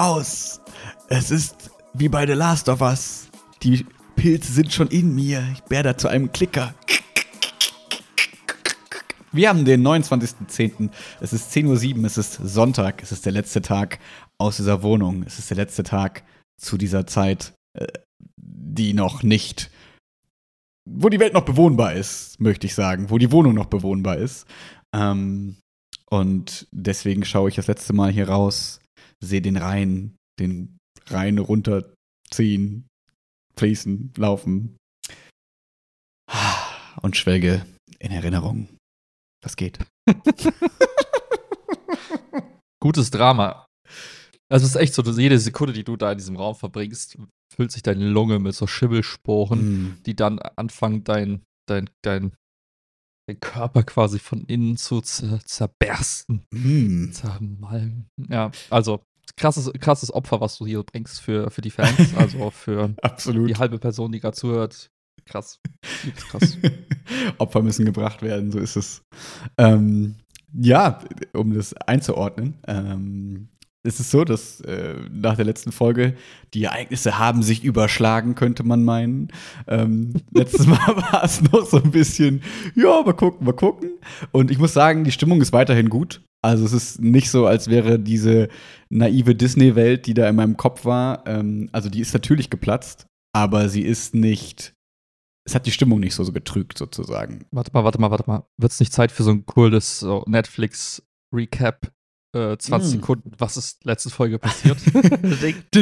raus. Es ist wie bei The Last of Us. Die Pilze sind schon in mir. Ich werde zu einem Klicker. Wir haben den 29.10. Es ist 10.07 Uhr, es ist Sonntag, es ist der letzte Tag aus dieser Wohnung. Es ist der letzte Tag zu dieser Zeit, äh, die noch nicht, wo die Welt noch bewohnbar ist, möchte ich sagen, wo die Wohnung noch bewohnbar ist. Ähm, und deswegen schaue ich das letzte Mal hier raus, sehe den Rhein, den Rhein runterziehen, fließen, laufen und schwelge in Erinnerung. Was geht? Gutes Drama. Also es ist echt so, dass jede Sekunde, die du da in diesem Raum verbringst, füllt sich deine Lunge mit so Schimmelsporen, Mm. die dann anfangen, dein, dein, dein, dein Körper quasi von innen zu zer zerbersten. Mm. Zermalmen. Ja, also krasses, krasses Opfer, was du hier bringst für, für die Fans, also für die halbe Person, die gerade zuhört. Krass. Krass. Opfer müssen gebracht werden, so ist es. Ähm, ja, um das einzuordnen, ähm, ist es so, dass äh, nach der letzten Folge die Ereignisse haben sich überschlagen, könnte man meinen. Ähm, letztes Mal war es noch so ein bisschen, ja, mal gucken, mal gucken. Und ich muss sagen, die Stimmung ist weiterhin gut. Also es ist nicht so, als wäre diese naive Disney-Welt, die da in meinem Kopf war, ähm, also die ist natürlich geplatzt, aber sie ist nicht es hat die Stimmung nicht so, so getrügt, sozusagen. Warte mal, warte mal, warte mal. Wird es nicht Zeit für so ein cooles so Netflix-Recap? Äh, 20 Mm. Sekunden, was ist letzte Folge passiert?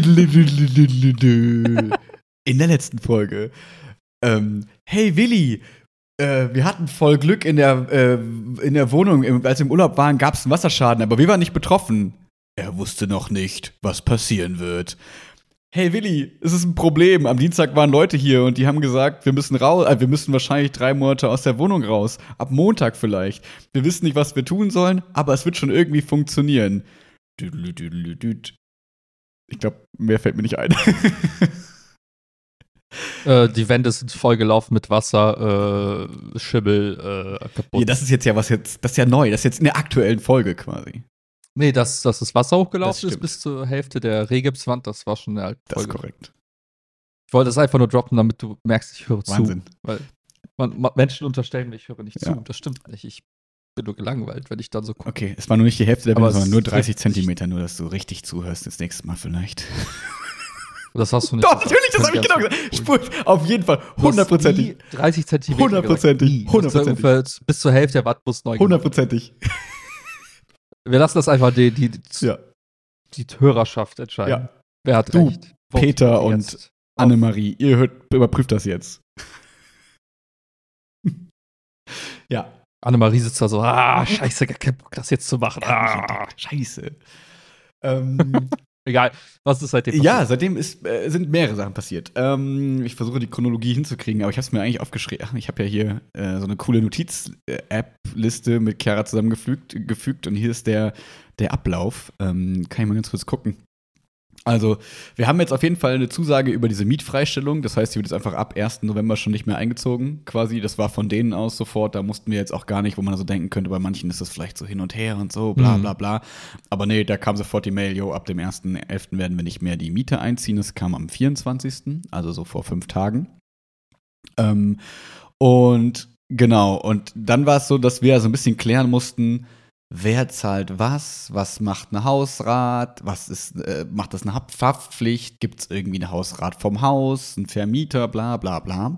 In der letzten Folge. Ähm, hey Willi, äh, wir hatten voll Glück in der, äh, in der Wohnung. Im- Als wir im Urlaub waren, gab es einen Wasserschaden, aber wir waren nicht betroffen. Er wusste noch nicht, was passieren wird. Hey Willi, es ist ein Problem. Am Dienstag waren Leute hier und die haben gesagt, wir müssen raus, äh, wir müssen wahrscheinlich drei Monate aus der Wohnung raus. Ab Montag vielleicht. Wir wissen nicht, was wir tun sollen, aber es wird schon irgendwie funktionieren. Ich glaube, mehr fällt mir nicht ein. äh, die Wände sind vollgelaufen mit Wasser, äh, Schimmel, äh, kaputt. Ja, das ist jetzt ja was jetzt, das ist ja neu, das ist jetzt in der aktuellen Folge quasi. Nee, dass, dass das Wasser Das hochgelaufen ist stimmt. bis zur Hälfte der Rehgipswand, das war schon alten Das ist korrekt. Ich wollte das einfach nur droppen, damit du merkst, ich höre Wahnsinn. zu. Weil man, man, Menschen unterstellen mir, ich höre nicht Ja. zu. Das stimmt nicht. Ich bin nur gelangweilt, wenn ich dann so gucke. Okay, es war nur nicht die Hälfte der Wände, sondern nur 30 trifft sich. Zentimeter, nur dass du richtig zuhörst das nächste Mal vielleicht. Das hast du nicht. Doch, gesagt. natürlich, das habe ich genau gesagt. Spur, auf jeden Fall, hundertprozentig. nie 30 Zentimeter. Hundertprozentig, hundertprozentig. Bis zur Hälfte der Watt muss neu. Hundertprozentig. Wir lassen das einfach die, die, die, Ja. die Hörerschaft entscheiden. Ja. Wer hat Du, recht? Vote Peter und. Annemarie, ihr hört, überprüft das jetzt. ja. Annemarie sitzt da so, ah, scheiße, gar keinen Bock, das jetzt zu machen. Ah. Scheiße. Ähm, Egal, was ist seitdem Ja, passiert? seitdem ist, äh, sind mehrere Sachen passiert. Ähm, ich versuche die Chronologie hinzukriegen, aber ich habe es mir eigentlich aufgeschrieben. Ach, Ich habe ja hier äh, so eine coole Notiz-App-Liste mit Chiara zusammengefügt gefügt, und hier ist der, der Ablauf. Ähm, kann ich mal ganz kurz gucken. Also, wir haben jetzt auf jeden Fall eine Zusage über diese Mietfreistellung. Das heißt, die wird jetzt einfach ab 1. November schon nicht mehr eingezogen, quasi. Das war von denen aus sofort. Da mussten wir jetzt auch gar nicht, wo man so denken könnte, bei manchen ist das vielleicht so hin und her und so, bla Mhm. bla bla. Aber nee, da kam sofort die Mail, jo, ab dem 1.11. werden wir nicht mehr die Miete einziehen. Das kam am 24., also so vor fünf Tagen. Ähm, und genau, und dann war es so, dass wir so ein bisschen klären mussten, wer zahlt was, was macht ein Hausrat, was ist, äh, macht das eine Haftpflicht, gibt es irgendwie einen Hausrat vom Haus, einen Vermieter, bla bla bla.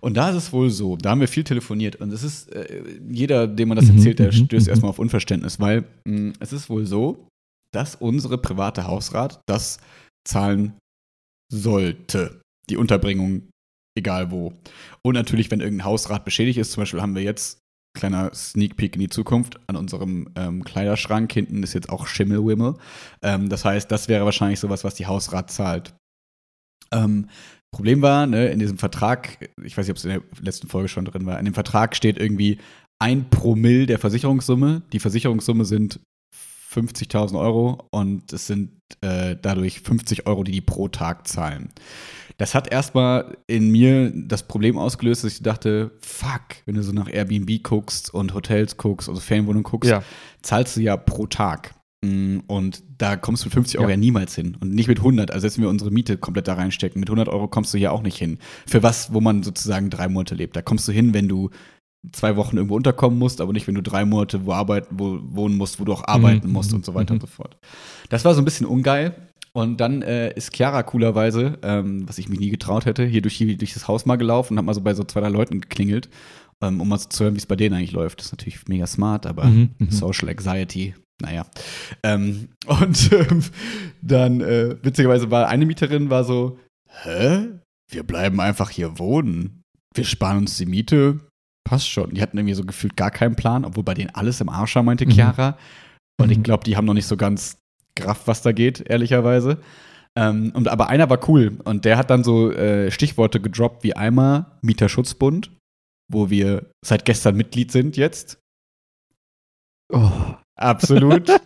Und da ist es wohl so, da haben wir viel telefoniert und es ist, äh, jeder, dem man das Mhm, erzählt, der mhm, stößt mhm. erstmal auf Unverständnis, weil mh, es ist wohl so, dass unsere private Hausrat das zahlen sollte. Die Unterbringung, egal wo. Und natürlich, wenn irgendein Hausrat beschädigt ist, zum Beispiel haben wir jetzt, kleiner Sneak Peek in die Zukunft, an unserem ähm, Kleiderschrank hinten ist jetzt auch Schimmelwimmel. Ähm, das heißt, das wäre wahrscheinlich sowas, was die Hausrat zahlt. Ähm, Problem war, ne, in diesem Vertrag, ich weiß nicht, ob es in der letzten Folge schon drin war, in dem Vertrag steht irgendwie ein Promille der Versicherungssumme. Die Versicherungssumme sind 50.000 Euro und es sind äh, dadurch 50 Euro, die die pro Tag zahlen. Das hat erstmal in mir das Problem ausgelöst, dass ich dachte, fuck, wenn du so nach Airbnb guckst und Hotels guckst, also Ferienwohnungen guckst, Ja. zahlst du ja pro Tag. Mm, Und da kommst du mit 50 Euro Ja. ja. niemals hin. Und nicht mit 100. Also, jetzt wenn wir unsere Miete komplett da reinstecken, mit 100 Euro kommst du hier auch nicht hin. Für was, wo man sozusagen drei Monate lebt. Da kommst du hin, wenn du zwei Wochen irgendwo unterkommen musst, aber nicht, wenn du drei Monate wo arbeiten, wo wohnen musst, wo du auch arbeiten Mhm, musst und so weiter mhm. und so fort. Das war so ein bisschen ungeil. Und dann äh, ist Chiara coolerweise, ähm, was ich mich nie getraut hätte, hier durch, hier durch das Haus mal gelaufen und hat mal so bei so zwei, drei Leuten geklingelt, ähm, um mal so zu hören, wie es bei denen eigentlich läuft. Das ist natürlich mega smart, aber Mhm, mhm. Social Anxiety, naja. Ähm, und ähm, dann, äh, witzigerweise war eine Mieterin war so, hä? Wir bleiben einfach hier wohnen. Wir sparen uns die Miete. Passt schon. Die hatten irgendwie so gefühlt gar keinen Plan, obwohl bei denen alles im Arsch war, meinte Mhm. Chiara. Und ich Mhm. glaube, die haben noch nicht so ganz gerafft, was da geht, ehrlicherweise. Ähm, und, aber einer war cool und der hat dann so äh, Stichworte gedroppt wie einmal Mieterschutzbund, wo wir seit gestern Mitglied sind jetzt. Oh. Absolut.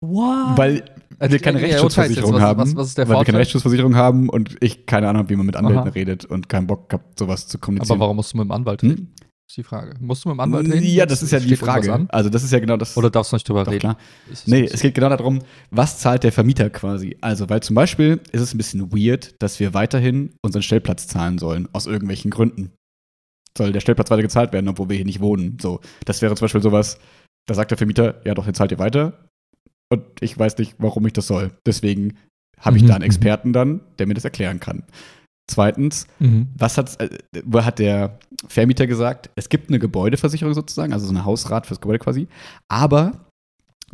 Wow. weil Also, wir keine ja, Rechtsschutzversicherung was, haben. Was, was ist der weil wir keine? Rechtsschutzversicherung haben und ich keine Ahnung habe, wie man mit Anwälten Aha. redet und keinen Bock habe, sowas zu Aber kommunizieren. warum musst du mit dem Anwalt reden? Hm? Ist die Frage. Musst du mit dem Anwalt reden? Ja, das ist ja die Frage. Also das ist ja genau das. Oder darfst du nicht drüber reden? klar. Nee, es geht genau darum, was zahlt der Vermieter quasi. Also, weil zum Beispiel ist es ein bisschen weird, dass wir weiterhin unseren Stellplatz zahlen sollen, aus irgendwelchen Gründen. Soll der Stellplatz weiter gezahlt werden, obwohl wir hier nicht wohnen. So, das wäre zum Beispiel sowas, da sagt der Vermieter, ja doch, den zahlt ihr weiter. Und ich weiß nicht, warum ich das soll. Deswegen habe ich Mhm, da einen mhm. Experten dann, der mir das erklären kann. Zweitens, Mhm. was hat, äh, hat der Vermieter gesagt? Es gibt eine Gebäudeversicherung sozusagen, also so eine Hausrat fürs Gebäude quasi, aber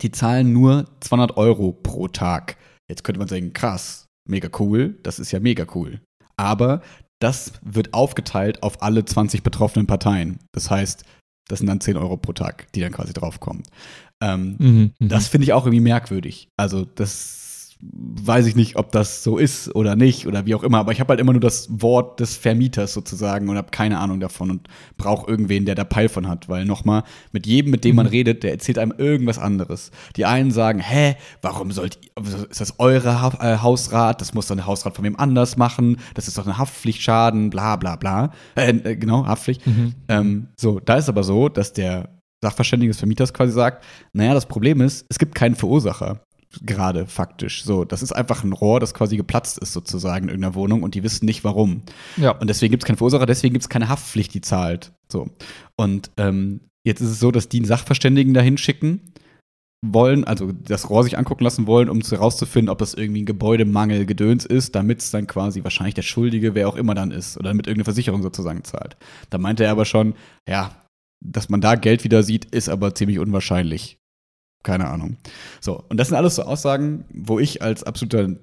die zahlen nur 200 Euro pro Tag. Jetzt könnte man sagen, krass, mega cool, das ist ja mega cool. Aber das wird aufgeteilt auf alle 20 betroffenen Parteien. Das heißt, das sind dann 10 Euro pro Tag, die dann quasi draufkommen. Ähm, Mhm. Mhm. das finde ich auch irgendwie merkwürdig. Also, das weiß ich nicht, ob das so ist oder nicht oder wie auch immer. Aber ich habe halt immer nur das Wort des Vermieters sozusagen und habe keine Ahnung davon und brauche irgendwen, der da Peil von hat. Weil nochmal, mit jedem, mit dem man Mhm. redet, der erzählt einem irgendwas anderes. Die einen sagen, hä, warum sollt ihr, ist das eure ha äh, Hausrat? Das muss doch ein Hausrat von wem anders machen. Das ist doch eine Haftpflichtschaden, bla bla bla. Äh, äh, genau, Haftpflicht. Mhm. Ähm, so, da ist aber so, dass der Sachverständige des Vermieters quasi sagt, naja, das Problem ist, es gibt keinen Verursacher. Gerade faktisch. So, das ist einfach ein Rohr, das quasi geplatzt ist, sozusagen in irgendeiner Wohnung und die wissen nicht warum. Ja. Und deswegen gibt es keinen Verursacher, deswegen gibt es keine Haftpflicht, die zahlt. So. Und ähm, jetzt ist es so, dass die einen Sachverständigen dahin schicken wollen, also das Rohr sich angucken lassen wollen, um herauszufinden, ob das irgendwie ein Gebäudemangel Gedöns ist, damit es dann quasi wahrscheinlich der Schuldige, wer auch immer dann ist, oder damit irgendeine Versicherung sozusagen zahlt. Da meinte er aber schon, ja, dass man da Geld wieder sieht, ist aber ziemlich unwahrscheinlich. Keine Ahnung. So, und das sind alles so Aussagen, wo ich als absoluter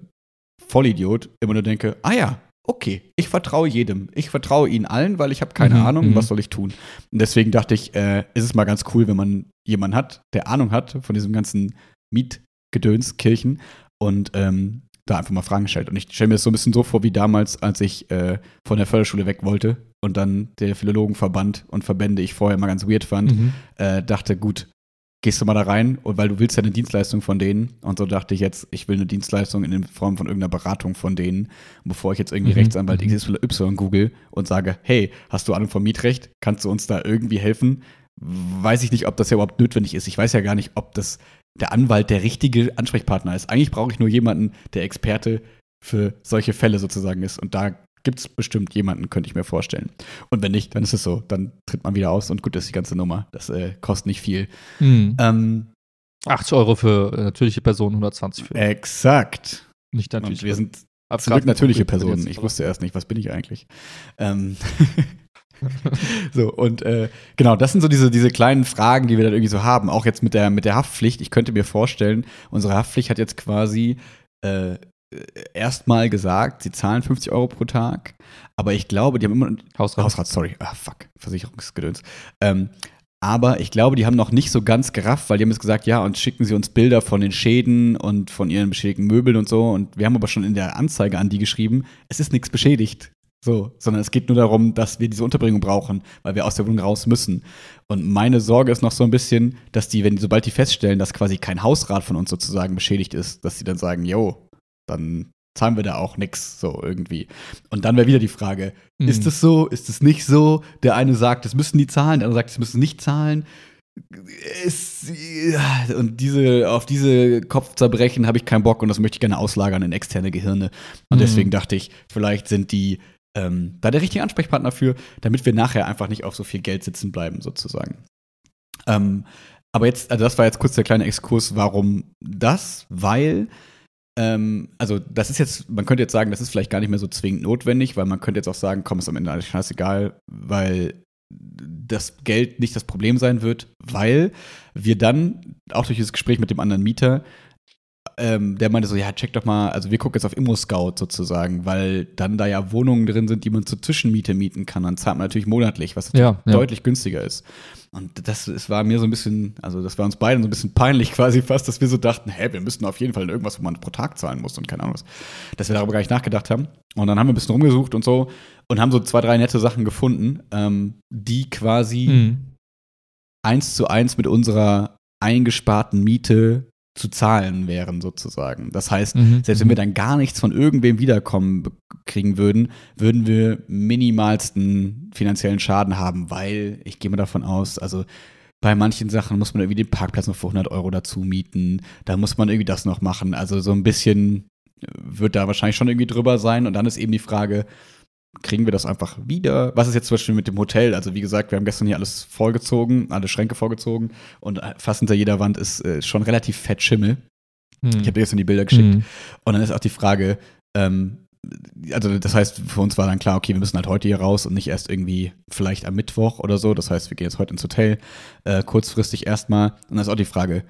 Vollidiot immer nur denke, ah ja, okay, ich vertraue jedem. Ich vertraue ihnen allen, weil ich habe keine Mhm, Ahnung, mhm. was soll ich tun. Und deswegen dachte ich, äh, ist es mal ganz cool, wenn man jemanden hat, der Ahnung hat von diesem ganzen Mietgedöns, Kirchen und ähm, da einfach mal Fragen stellt. Und ich stelle mir das so ein bisschen so vor wie damals, als ich äh, von der Förderschule weg wollte und dann der Philologenverband und Verbände ich vorher mal ganz weird fand, Mhm. äh, dachte, gut, gehst du mal da rein, und weil du willst ja eine Dienstleistung von denen. Und so dachte ich jetzt, ich will eine Dienstleistung in Form von irgendeiner Beratung von denen. Und bevor ich jetzt irgendwie Mhm. Rechtsanwalt XY google und sage, hey, hast du Ahnung vom Mietrecht? Kannst du uns da irgendwie helfen? Weiß ich nicht, ob das ja überhaupt notwendig ist. Ich weiß ja gar nicht, ob das der Anwalt der richtige Ansprechpartner ist. Eigentlich brauche ich nur jemanden, der Experte für solche Fälle sozusagen ist. Und da gibt es bestimmt jemanden, könnte ich mir vorstellen. Und wenn nicht, dann ist es so. Dann tritt man wieder aus und gut ist die ganze Nummer. Das äh, kostet nicht viel. Mhm. Ähm, 80 Euro für äh, natürliche Personen, 120 für exakt. nicht Und natürliche wir sind Ab- zum Glück natürliche Personen. Ich wusste erst nicht, was bin ich eigentlich. Ähm, so, und äh, genau, das sind so diese, diese kleinen Fragen, die wir dann irgendwie so haben. Auch jetzt mit der, mit der Haftpflicht. Ich könnte mir vorstellen, unsere Haftpflicht hat jetzt quasi äh, erstmal gesagt, sie zahlen 50 Euro pro Tag. Aber ich glaube, die haben immer. Hausrat. Hausrat, sorry. Ah, fuck. Versicherungsgedöns. Ähm, aber ich glaube, die haben noch nicht so ganz gerafft, weil die haben jetzt gesagt, ja, und schicken sie uns Bilder von den Schäden und von ihren beschädigten Möbeln und so. Und wir haben aber schon in der Anzeige an die geschrieben, es ist nichts beschädigt. So, sondern es geht nur darum, dass wir diese Unterbringung brauchen, weil wir aus der Wohnung raus müssen. Und meine Sorge ist noch so ein bisschen, dass die, wenn sobald die feststellen, dass quasi kein Hausrat von uns sozusagen beschädigt ist, dass sie dann sagen, yo, dann zahlen wir da auch nix, so irgendwie. Und dann wäre wieder die Frage, Mhm. ist es so, ist es nicht so? Der eine sagt, es müssen die zahlen, der andere sagt, es müssen nicht zahlen. ja, und diese, auf diese Kopfzerbrechen habe ich keinen Bock und das möchte ich gerne auslagern in externe Gehirne. Und Mhm. deswegen dachte ich, vielleicht sind die ähm, da der richtige Ansprechpartner für, damit wir nachher einfach nicht auf so viel Geld sitzen bleiben, sozusagen. Ähm, aber jetzt, also das war jetzt kurz der kleine Exkurs, warum das? Weil, ähm, also das ist jetzt, man könnte jetzt sagen, das ist vielleicht gar nicht mehr so zwingend notwendig, weil man könnte jetzt auch sagen, komm, ist am Ende alles scheißegal, weil das Geld nicht das Problem sein wird, weil wir dann, auch durch dieses Gespräch mit dem anderen Mieter, ähm, der meinte so, ja, check doch mal, also wir gucken jetzt auf Immo-Scout sozusagen, weil dann da ja Wohnungen drin sind, die man zur Zwischenmiete mieten kann. Dann zahlt man natürlich monatlich, was Ja, ja. deutlich günstiger ist. Und das, es war mir so ein bisschen, also das war uns beiden so ein bisschen peinlich quasi fast, dass wir so dachten, hä, wir müssten auf jeden Fall in irgendwas, wo man pro Tag zahlen muss und keine Ahnung was. Dass wir darüber gar nicht nachgedacht haben. Und dann haben wir ein bisschen rumgesucht und so und haben so zwei, drei nette Sachen gefunden, ähm, die quasi Mhm. eins zu eins mit unserer eingesparten Miete zu zahlen wären, sozusagen. Das heißt, Mhm. selbst wenn wir dann gar nichts von irgendwem wiederkommen kriegen würden, würden wir minimalsten finanziellen Schaden haben, weil ich gehe mal davon aus, also bei manchen Sachen muss man irgendwie den Parkplatz noch für 100 Euro dazu mieten, da muss man irgendwie das noch machen. Also so ein bisschen wird da wahrscheinlich schon irgendwie drüber sein und dann ist eben die Frage, kriegen wir das einfach wieder? Was ist jetzt zum Beispiel mit dem Hotel? Also wie gesagt, wir haben gestern hier alles vollgezogen, alle Schränke vorgezogen und äh, fast hinter jeder Wand ist äh, schon relativ fett Schimmel. Mhm. Ich habe dir gestern die Bilder geschickt. Mhm. Und dann ist auch die Frage, ähm, also das heißt, für uns war dann klar, okay, wir müssen halt heute hier raus und nicht erst irgendwie vielleicht am Mittwoch oder so. Das heißt, wir gehen jetzt heute ins Hotel, äh, kurzfristig erstmal. Und dann ist auch die Frage,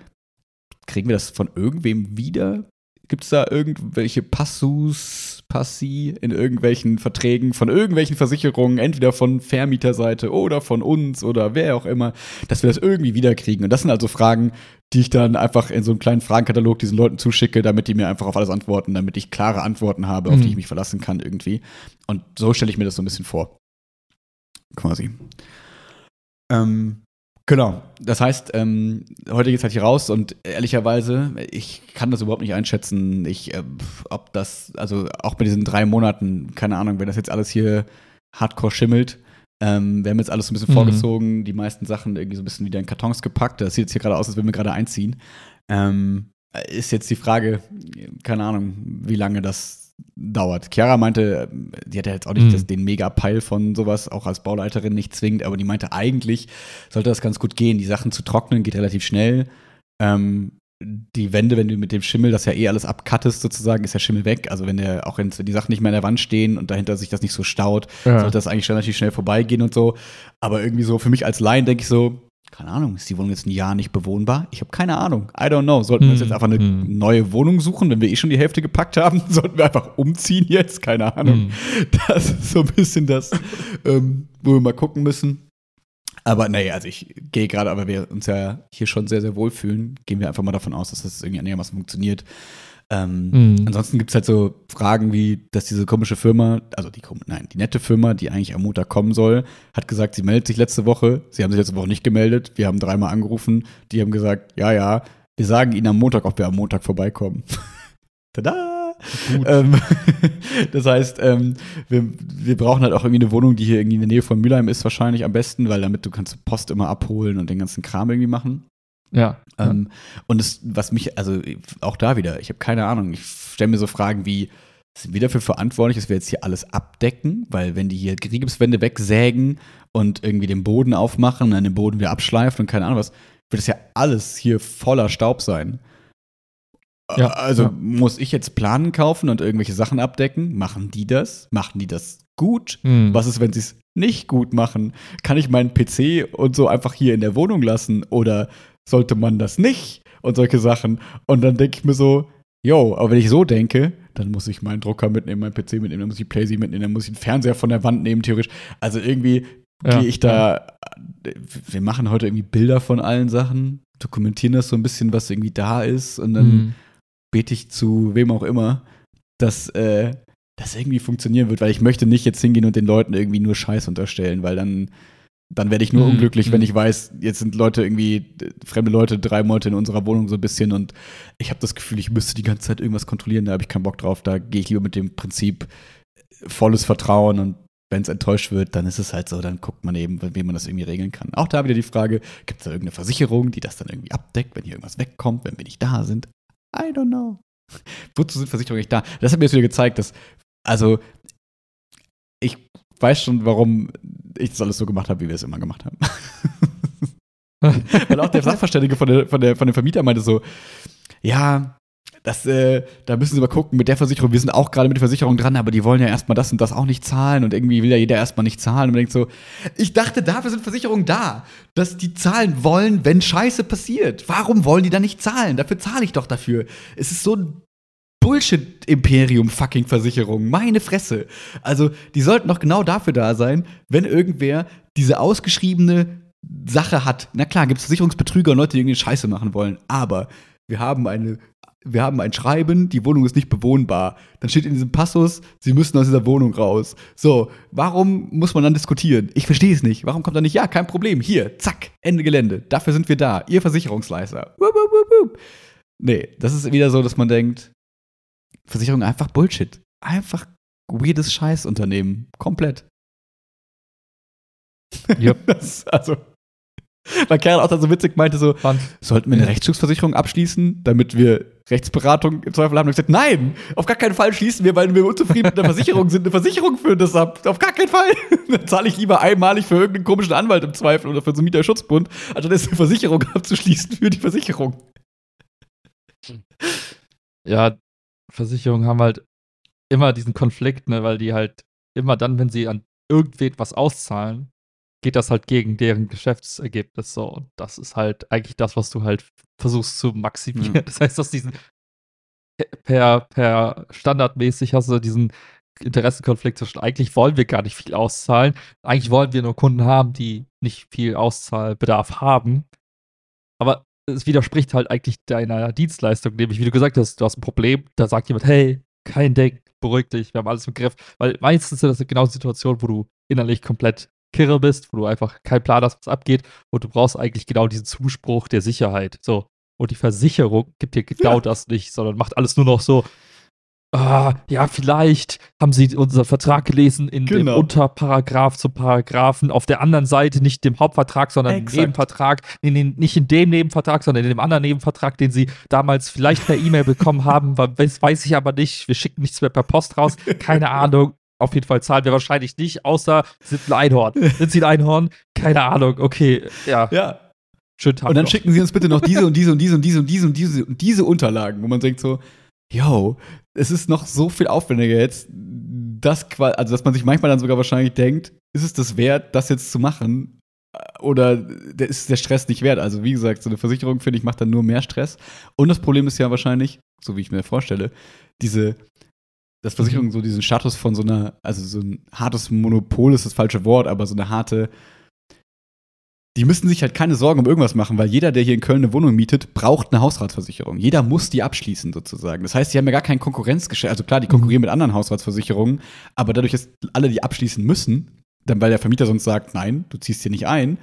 kriegen wir das von irgendwem wieder? Gibt es da irgendwelche Passus, Passi in irgendwelchen Verträgen von irgendwelchen Versicherungen, entweder von Vermieterseite oder von uns oder wer auch immer, dass wir das irgendwie wiederkriegen? Und das sind also Fragen, die ich dann einfach in so einem kleinen Fragenkatalog diesen Leuten zuschicke, damit die mir einfach auf alles antworten, damit ich klare Antworten habe, auf Mhm. die ich mich verlassen kann irgendwie. Und so stelle ich mir das so ein bisschen vor. Quasi. Ähm, genau. Das heißt, ähm, heute geht's halt hier raus und ehrlicherweise, ich kann das überhaupt nicht einschätzen, ich, äh, ob das, also auch bei diesen drei Monaten, keine Ahnung, wenn das jetzt alles hier hardcore schimmelt, ähm, wir haben jetzt alles so ein bisschen Mhm. vorgezogen, die meisten Sachen irgendwie so ein bisschen wieder in Kartons gepackt. Das sieht jetzt hier gerade aus, als würden wir gerade einziehen. Ähm, ist jetzt die Frage, keine Ahnung, wie lange das dauert. Chiara meinte, die hat ja jetzt auch nicht Mhm. das, den Mega-Peil von sowas, auch als Bauleiterin nicht zwingend, aber die meinte, eigentlich sollte das ganz gut gehen. Die Sachen zu trocknen geht relativ schnell. Ähm, die Wände, wenn du mit dem Schimmel das ja eh alles abcuttest, sozusagen, ist der Schimmel weg. Also wenn der, auch wenn die Sachen nicht mehr in der Wand stehen und dahinter sich das nicht so staut, Ja. sollte das eigentlich relativ schnell vorbeigehen und so. Aber irgendwie so, für mich als Laien denke ich so, keine Ahnung, ist die Wohnung jetzt ein Jahr nicht bewohnbar? Ich habe keine Ahnung. I don't know. Sollten wir uns Hm, jetzt einfach eine hm. neue Wohnung suchen, wenn wir eh schon die Hälfte gepackt haben? Sollten wir einfach umziehen jetzt? Keine Ahnung. Mhm. Das ist so ein bisschen das, ähm, wo wir mal gucken müssen. Aber nee, also ich gehe gerade, aber wir uns ja hier schon sehr, sehr wohlfühlen, gehen wir einfach mal davon aus, dass das irgendwie einigermaßen funktioniert. Ähm, Mhm. Ansonsten gibt es halt so Fragen wie, dass diese komische Firma, also die, nein, die nette Firma, die eigentlich am Montag kommen soll, hat gesagt, sie meldet sich letzte Woche. Sie haben sich letzte Woche nicht gemeldet. Wir haben dreimal angerufen. Die haben gesagt, ja, ja, wir sagen ihnen am Montag, ob wir am Montag vorbeikommen. Tada! Ähm, das heißt, ähm, wir, wir brauchen halt auch irgendwie eine Wohnung, die hier irgendwie in der Nähe von Mülheim ist, wahrscheinlich am besten, weil damit du kannst Post immer abholen und den ganzen Kram irgendwie machen. Ja. Ähm, und das, was mich, also auch da wieder, ich habe keine Ahnung, ich stelle mir so Fragen wie, sind wir dafür verantwortlich, dass wir jetzt hier alles abdecken? Weil wenn die hier Gipswände wegsägen und irgendwie den Boden aufmachen und dann den Boden wieder abschleifen und keine Ahnung was, wird das ja alles hier voller Staub sein. Ja, also ja. muss ich jetzt Planen kaufen und irgendwelche Sachen abdecken? Machen die das? Machen die das gut? Mhm. Was ist, wenn sie es nicht gut machen? Kann ich meinen PC und so einfach hier in der Wohnung lassen oder sollte man das nicht? Und solche Sachen. Und dann denke ich mir so, yo, aber wenn ich so denke, dann muss ich meinen Drucker mitnehmen, meinen PC mitnehmen, dann muss ich Playsee mitnehmen, dann muss ich einen Fernseher von der Wand nehmen, theoretisch. Also irgendwie Ja, gehe ich da, wir machen heute irgendwie Bilder von allen Sachen, dokumentieren das so ein bisschen, was irgendwie da ist und dann Mhm. bete ich zu wem auch immer, dass äh, das irgendwie funktionieren wird, weil ich möchte nicht jetzt hingehen und den Leuten irgendwie nur Scheiß unterstellen, weil dann, dann werde ich nur Mhm, unglücklich, wenn mhm. ich weiß, jetzt sind Leute irgendwie, fremde Leute, drei Monate in unserer Wohnung so ein bisschen und ich habe das Gefühl, ich müsste die ganze Zeit irgendwas kontrollieren, da habe ich keinen Bock drauf, da gehe ich lieber mit dem Prinzip volles Vertrauen und wenn es enttäuscht wird, dann ist es halt so, dann guckt man eben, wie man das irgendwie regeln kann. Auch da wieder die Frage, gibt es da irgendeine Versicherung, die das dann irgendwie abdeckt, wenn hier irgendwas wegkommt, wenn wir nicht da sind? I don't know. Wozu sind Versicherungen nicht da? Das hat mir jetzt wieder gezeigt, dass, also, ich weiß schon, warum ich das alles so gemacht habe, wie wir es immer gemacht haben. Weil auch der Sachverständige von, der, von, der, von dem Vermieter meinte so, ja, das, äh, da müssen Sie mal gucken mit der Versicherung. Wir sind auch gerade mit der Versicherung dran, aber die wollen ja erstmal das und das auch nicht zahlen und irgendwie will ja jeder erstmal nicht zahlen. Und man denkt so, ich dachte, dafür sind Versicherungen da, dass die zahlen wollen, wenn Scheiße passiert. Warum wollen die dann nicht zahlen? Dafür zahle ich doch dafür. Es ist so ein Bullshit-Imperium fucking Versicherung. Meine Fresse. Also, die sollten doch genau dafür da sein, wenn irgendwer diese ausgeschriebene Sache hat. Na klar, gibt es Versicherungsbetrüger und Leute, die irgendwie Scheiße machen wollen. Aber wir haben eine wir haben ein Schreiben, die Wohnung ist nicht bewohnbar. Dann steht in diesem Passus, Sie müssen aus dieser Wohnung raus. So, warum muss man dann diskutieren? Ich verstehe es nicht. Warum kommt da nicht, ja, kein Problem, hier, zack, Ende Gelände. Dafür sind wir da, Ihr Versicherungsleister. Wup, wup, wup, nee, das ist wieder so, dass man denkt, Versicherung einfach Bullshit. Einfach weirdes Scheißunternehmen. Komplett. Ja. Das, also, weil Kerl auch dann so witzig meinte so, Fand. sollten wir eine Rechtsschutzversicherung abschließen, damit wir Rechtsberatung im Zweifel haben? Und ich gesagt, nein, auf gar keinen Fall schließen wir, weil wir unzufrieden mit der Versicherung sind, eine Versicherung führen das ab. Auf gar keinen Fall. Dann zahle ich lieber einmalig für irgendeinen komischen Anwalt im Zweifel oder für so einen Mieterschutzbund, anstatt eine Versicherung abzuschließen für die Versicherung. Ja, Versicherungen haben halt immer diesen Konflikt, ne, weil die halt immer dann, wenn sie an irgendwen was auszahlen, geht das halt gegen deren Geschäftsergebnis so. Und das ist halt eigentlich das, was du halt versuchst zu maximieren. Mhm. Das heißt, dass diesen per, per standardmäßig hast du diesen Interessenkonflikt zwischen eigentlich wollen wir gar nicht viel auszahlen, eigentlich wollen wir nur Kunden haben, die nicht viel Auszahlbedarf haben. Aber es widerspricht halt eigentlich deiner Dienstleistung, nämlich wie du gesagt hast, du hast ein Problem, da sagt jemand, hey, kein Ding, beruhig dich, wir haben alles im Griff. Weil meistens sind das genau Situationen, wo du innerlich komplett kirre bist, wo du einfach keinen Plan hast, was abgeht und du brauchst eigentlich genau diesen Zuspruch der Sicherheit. So. Und die Versicherung gibt dir genau Ja. das nicht, sondern macht alles nur noch so, ah, ja, vielleicht haben sie unseren Vertrag gelesen in dem Genau. Unterparagraph zum Paragraphen auf der anderen Seite, nicht dem Hauptvertrag, sondern im Exakt. Nebenvertrag, nee, nee, nicht in dem Nebenvertrag, sondern in dem anderen Nebenvertrag, den sie damals vielleicht per E-Mail bekommen haben, weiß, weiß ich aber nicht, wir schicken nichts mehr per Post raus, keine Ahnung. Auf jeden Fall zahlen wir wahrscheinlich nicht, außer sind ein Einhorn. Sind sie ein Einhorn? Keine Ahnung. Okay, ja, Ja. schönen Tag. Und dann noch. schicken sie uns bitte noch diese und diese und diese und diese und diese und diese und diese Unterlagen, wo man denkt so, yo, es ist noch so viel aufwendiger jetzt, das qua- also dass man sich manchmal dann sogar wahrscheinlich denkt, ist es das wert, das jetzt zu machen? Oder der- ist der Stress nicht wert? Also, wie gesagt, so eine Versicherung, finde ich, macht dann nur mehr Stress. Und das Problem ist ja wahrscheinlich, so wie ich mir vorstelle, diese, dass Versicherungen so diesen Status von so einer, also so ein hartes Monopol ist das falsche Wort, aber so eine harte, die müssen sich halt keine Sorgen um irgendwas machen, weil jeder, der hier in Köln eine Wohnung mietet, braucht eine Hausratsversicherung. Jeder muss die abschließen sozusagen. Das heißt, die haben ja gar kein Konkurrenzgeschäft. Also klar, die konkurrieren mit anderen Hausratsversicherungen, aber dadurch, dass alle die abschließen müssen, dann weil der Vermieter sonst sagt, nein, du ziehst hier nicht ein,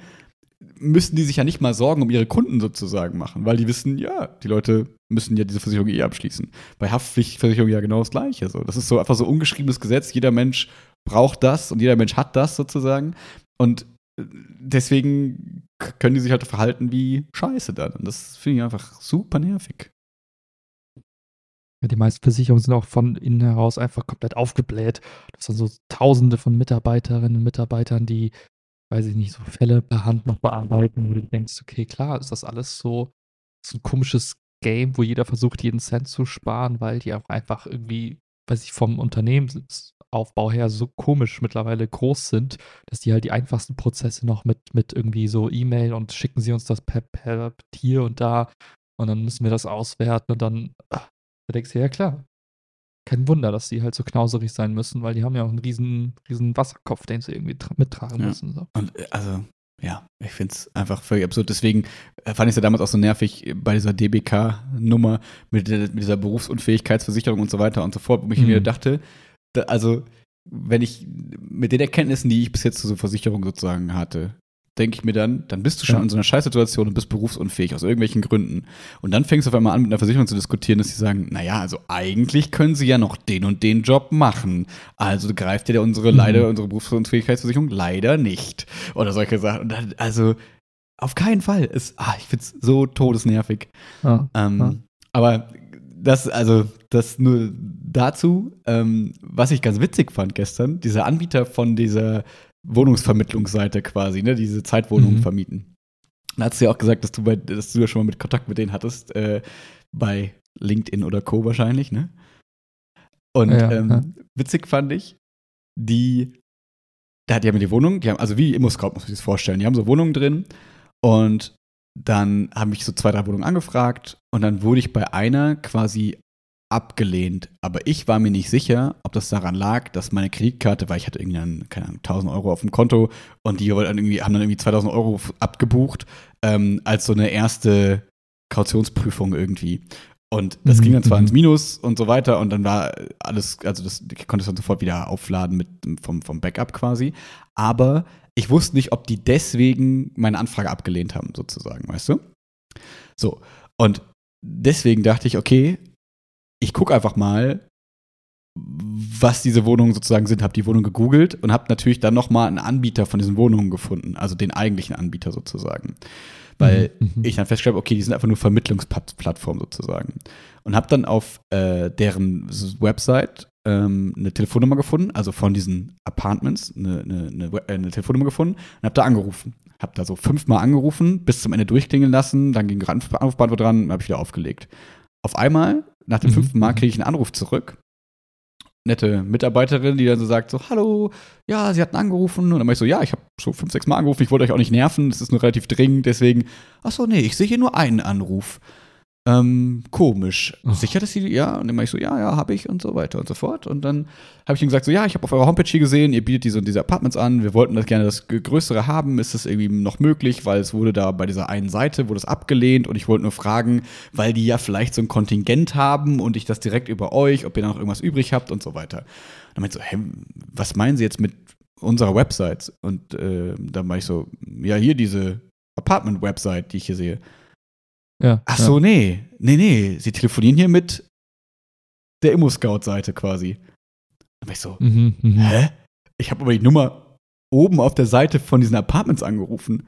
müssen die sich ja nicht mal Sorgen um ihre Kunden sozusagen machen, weil die wissen, ja, die Leute müssen ja diese Versicherung eh abschließen. Bei Haftpflichtversicherung ja genau das Gleiche. So. Das ist so einfach so ungeschriebenes Gesetz. Jeder Mensch braucht das und jeder Mensch hat das sozusagen. Und deswegen können die sich halt verhalten wie Scheiße dann. Und das finde ich einfach super nervig. Ja, die meisten Versicherungen sind auch von innen heraus einfach komplett aufgebläht. Das sind so tausende von Mitarbeiterinnen und Mitarbeitern, die, weiß ich nicht, so Fälle per Hand noch bearbeiten, wo du denkst, okay, klar, ist das alles so, so ein komisches Game, wo jeder versucht, jeden Cent zu sparen, weil die auch einfach irgendwie, weiß ich, vom Unternehmensaufbau her so komisch mittlerweile groß sind, dass die halt die einfachsten Prozesse noch mit, mit irgendwie so E-Mail und schicken sie uns das per, per hier und da und dann müssen wir das auswerten und dann ah, da denkst du, ja klar. Kein Wunder, dass die halt so knauserig sein müssen, weil die haben ja auch einen riesen, riesen Wasserkopf, den sie irgendwie tra- mittragen Ja. müssen. So. Und äh, also, ja, ich finde es einfach völlig absurd. Deswegen äh, fand ich es ja damals auch so nervig bei dieser DBK-Nummer mit, mit dieser Berufsunfähigkeitsversicherung und so weiter und so fort, wo ich Mhm. mir dachte, da, also, wenn ich mit den Erkenntnissen, die ich bis jetzt zu so Versicherung sozusagen hatte, denke ich mir dann, dann bist du schon Ja. in so einer Scheißsituation und bist berufsunfähig aus irgendwelchen Gründen. Und dann fängst du auf einmal an, mit einer Versicherung zu diskutieren, dass sie sagen, naja, also eigentlich können sie ja noch den und den Job machen. Also greift ja unsere Mhm. leider, unsere Berufsunfähigkeitsversicherung leider nicht. Oder solche Sachen. Dann, also auf keinen Fall. Es, ah, ich find's so todesnervig. Ja. Ähm, Ja. Aber das, also, das nur dazu, ähm, was ich ganz witzig fand gestern, dieser Anbieter von dieser Wohnungsvermittlungsseite quasi, ne, diese Zeitwohnungen Mhm. vermieten. Da hast du ja auch gesagt, dass du, bei, dass du ja schon mal mit Kontakt mit denen hattest, äh, bei LinkedIn oder Co. wahrscheinlich, ne? Und Ja, ähm, ja. witzig fand ich, die, da, die haben die Wohnung, die haben, also wie Immo-Scout muss man sich das vorstellen, die haben so Wohnungen drin und dann habe ich so zwei, drei Wohnungen angefragt und dann wurde ich bei einer quasi abgelehnt. Aber ich war mir nicht sicher, ob das daran lag, dass meine Kreditkarte, weil ich hatte irgendwie dann, keine Ahnung, 1000 Euro auf dem Konto und die wollten dann irgendwie, haben dann irgendwie 2000 Euro abgebucht, ähm, als so eine erste Kautionsprüfung irgendwie. Und das Mhm, ging dann zwar mhm. ins Minus und so weiter und dann war alles, also das ich konnte es dann sofort wieder aufladen mit vom, vom Backup quasi. Aber ich wusste nicht, ob die deswegen meine Anfrage abgelehnt haben, sozusagen, weißt du? So. Und deswegen dachte ich, okay, ich gucke einfach mal, was diese Wohnungen sozusagen sind. Habe die Wohnung gegoogelt und habe natürlich dann noch mal einen Anbieter von diesen Wohnungen gefunden, also den eigentlichen Anbieter sozusagen. Weil Mhm, mhm. ich dann festgestellt habe, okay, die sind einfach nur Vermittlungsplattformen sozusagen. Und habe dann auf äh, deren Website ähm, eine Telefonnummer gefunden, also von diesen Apartments, eine, eine, eine, äh, eine Telefonnummer gefunden und habe da angerufen. Habe da so fünfmal angerufen, bis zum Ende durchklingeln lassen, dann ging Anruf- Anrufbeantworter dran und habe ich wieder aufgelegt. Auf einmal, nach dem Mhm, fünften Mal, mhm. kriege ich einen Anruf zurück. Nette Mitarbeiterin, die dann so sagt: so, Hallo, ja, sie hatten angerufen. Und dann war ich so, ja, ich habe schon fünf, sechs Mal angerufen, ich wollte euch auch nicht nerven, es ist nur relativ dringend, deswegen, ach so, nee, ich sehe hier nur einen Anruf. Ähm, komisch. Oh. Sicher, dass sie, ja? Und dann war ich so, ja, ja, habe ich und so weiter und so fort. Und dann habe ich ihm gesagt, so, ja, ich habe auf eurer Homepage hier gesehen, ihr bietet diese und diese Apartments an, wir wollten das gerne das Größere haben, ist das irgendwie noch möglich, weil es wurde da bei dieser einen Seite, wurde es abgelehnt und ich wollte nur fragen, weil die ja vielleicht so ein Kontingent haben und ich das direkt über euch, ob ihr da noch irgendwas übrig habt und so weiter. Dann meinte ich so, hä, was meinen Sie jetzt mit unserer Website? Und äh, dann war ich so, ja, hier diese Apartment-Website, die ich hier sehe. Ja, Ach so, nee. Nee, nee. Sie telefonieren hier mit der Immo-Scout-Seite quasi. Dann war ich so, Ja. Mhm, mhm. hä? Ich habe aber die Nummer oben auf der Seite von diesen Apartments angerufen.